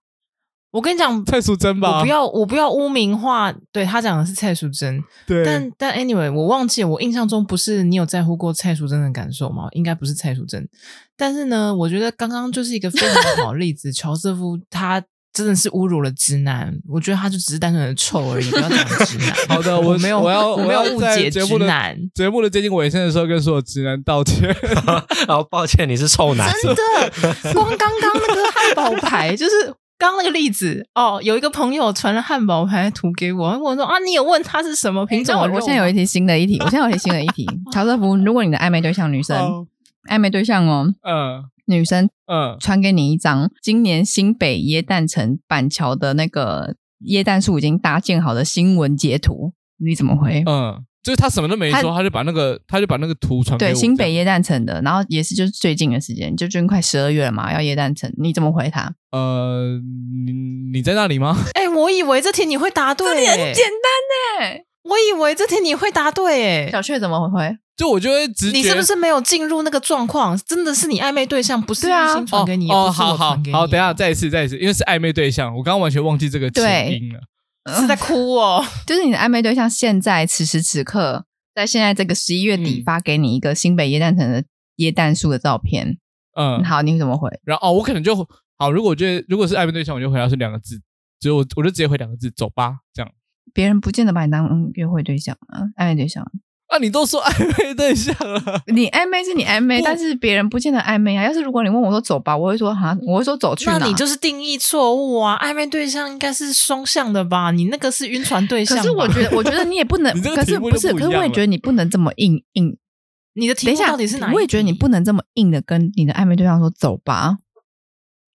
我跟你讲，蔡淑珍吧。我不要，我不要污名化。对，他讲的是蔡淑珍。对，但但 anyway，我忘记了，我印象中不是你有在乎过蔡淑珍的感受吗？应该不是蔡淑珍。但是呢，我觉得刚刚就是一个非常好的例子，乔瑟夫他。真的是侮辱了直男，我觉得他就只是单纯的臭而已，不要讲直男。<laughs> 好的，我没有，我要我没有误解直男。节目的接近尾声的时候，跟所有直男道歉，<laughs> 然后抱歉，你是臭男。真的，光刚刚那个汉堡牌，就是刚刚那个例子哦，有一个朋友传了汉堡牌图给我，问我说啊，你有问他是什么品种？我现在有一题新的一题，我现在有一题新的一题。乔瑟夫，如果你的暧昧对象女生，哦、暧昧对象哦，嗯。女生，嗯，传给你一张今年新北耶诞城板桥的那个耶诞树已经搭建好的新闻截图，你怎么回？嗯，就是他什么都没说，他，他就把那个他就把那个图传给我。对，新北耶诞城的，然后也是就是最近的时间，就就快十二月了嘛，要耶诞城，你怎么回他？呃，你你在那里吗？<laughs> 哎、欸，我以为这题你会答对、欸，这很简单呢、欸。我以为这题你会答对、欸，哎，小雀怎么回？就我就会直觉，你是不是没有进入那个状况？真的是你暧昧对象，不是玉兴传给你，哦，哦好好好，等一下再一次再一次，因为是暧昧对象，我刚刚完全忘记这个前因了，是在哭哦。<laughs> 就是你的暧昧对象，现在此时此刻，在现在这个十一月底发给你一个新北耶诞城的耶诞树的照片。嗯，好，你怎么回？然后哦，我可能就好。如果我觉得如果是暧昧对象，我就回答是两个字，就我我就直接回两个字，走吧，这样。别人不见得把你当约会对象啊，暧昧对象。啊，你都说暧昧对象了，你暧昧是你暧昧，但是别人不见得暧昧啊。要是如果你问我说走吧，我会说哈，我会说走去哪？那你就是定义错误啊！暧昧对象应该是双向的吧？你那个是晕船对象。可是我觉得，我觉得你也不能，可是不是？可是我也觉得你不能这么硬硬。你的题目到底是哪一题？我也觉得你不能这么硬的跟你的暧昧对象说走吧。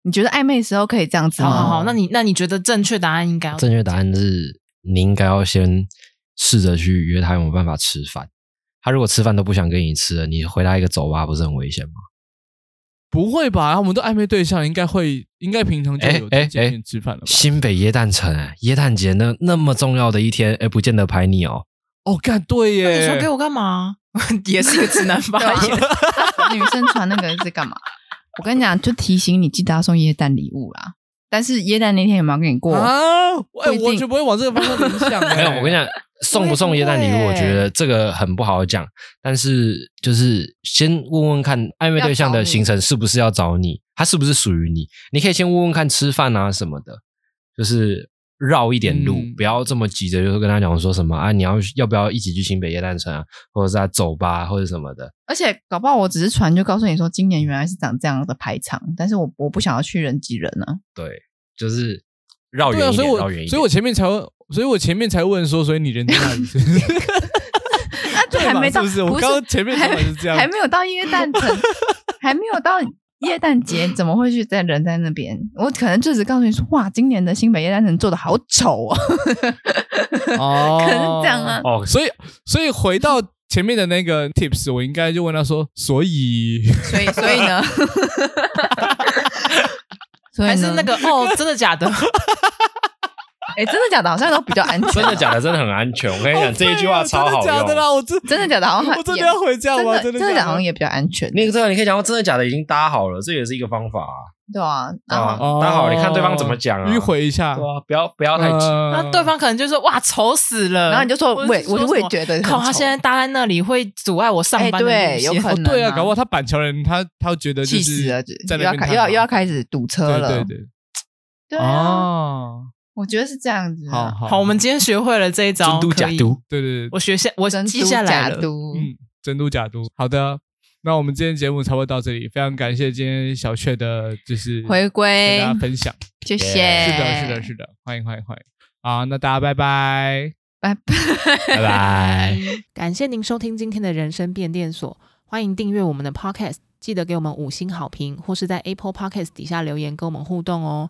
你觉得暧昧的时候可以这样子吗？好好好，那你那你觉得正确答案应该？正确答案是你应该要先试着去约他有没有办法吃饭。他如果吃饭都不想跟你吃了，你回他一个走吧，不是很危险吗？不会吧？我们都暧昧对象，应该会，应该平常就有见面吃饭了吧？新北耶诞城，耶诞节那那么重要的一天，哎，不见得排你哦。哦，干对耶！你传给我干嘛？<laughs> 也是一个直男发言。<laughs> 女生传那个是干嘛？我跟你讲，就提醒你记得要送耶诞礼物啦。但是耶诞那天有没有跟你过啊？哎，我就不会往这个方向联想。<laughs> 没有，我跟你讲。送不送耶诞礼物，我觉得这个很不好讲。但是就是先问问看暧昧对象的行程是不是要找你，他是不是属于你？你可以先问问看吃饭啊什么的，就是绕一点路，嗯、不要这么急着，就是跟他讲说什么啊，你要要不要一起去新北耶诞城啊，或者是走吧，或者什么的。而且搞不好我只是传就告诉你说，今年原来是长这样的排场，但是我我不想要去人挤人啊。对，就是绕远一点，绕远、啊、所以我一点。所以我前面才会。所以我前面才问说，所以你人在哪 <laughs> 里？那这还没到，是不是？我刚刚前面还是这样，还没有到耶诞城，<laughs> 还没有到耶诞节，<laughs> 怎么会去在人在那边？我可能就只告诉你说，哇，今年的新北耶诞城做的好丑啊！哦，<laughs> 可能这样啊。哦，所以所以回到前面的那个 tips，我应该就问他说，所以，所以，<laughs> 所以呢？还是那个哦，真的假的？哎，真的假的？好像都比较安全。真的假的？真的很安全。我跟你讲，这一句话超好用。真的假的啦？我真真的假的？好像我真的要回家吗？真的真的好像也比较安全。那个这个你可以讲说真的假的已经搭好了，这也是一个方法。对啊，啊，搭好，你看对方怎么讲啊？迂回一下，对啊，不要不要太急。那对方可能就说哇丑死了，然后你就说我我我也觉得，靠，他现在搭在那里会阻碍我上班。对，有可能。对啊，搞不好他板桥人，他他觉得气死了，又要开又要又要开始堵车了。对对对，对啊。我觉得是这样子。好，好，我们今天学会了这一招。真嘟假嘟，对对对，我学下，我记下来了。嗯，真嘟假嘟。好的，那我们今天节目差不多到这里，非常感谢今天小雀的，就是回归跟大家分享，谢谢。是的，是的，是的，欢迎，欢迎，欢迎。好，那大家拜拜，拜拜，拜拜。感谢您收听今天的人生变电所，欢迎订阅我们的 Podcast，记得给我们五星好评，或是在 Apple Podcast 底下留言跟我们互动哦。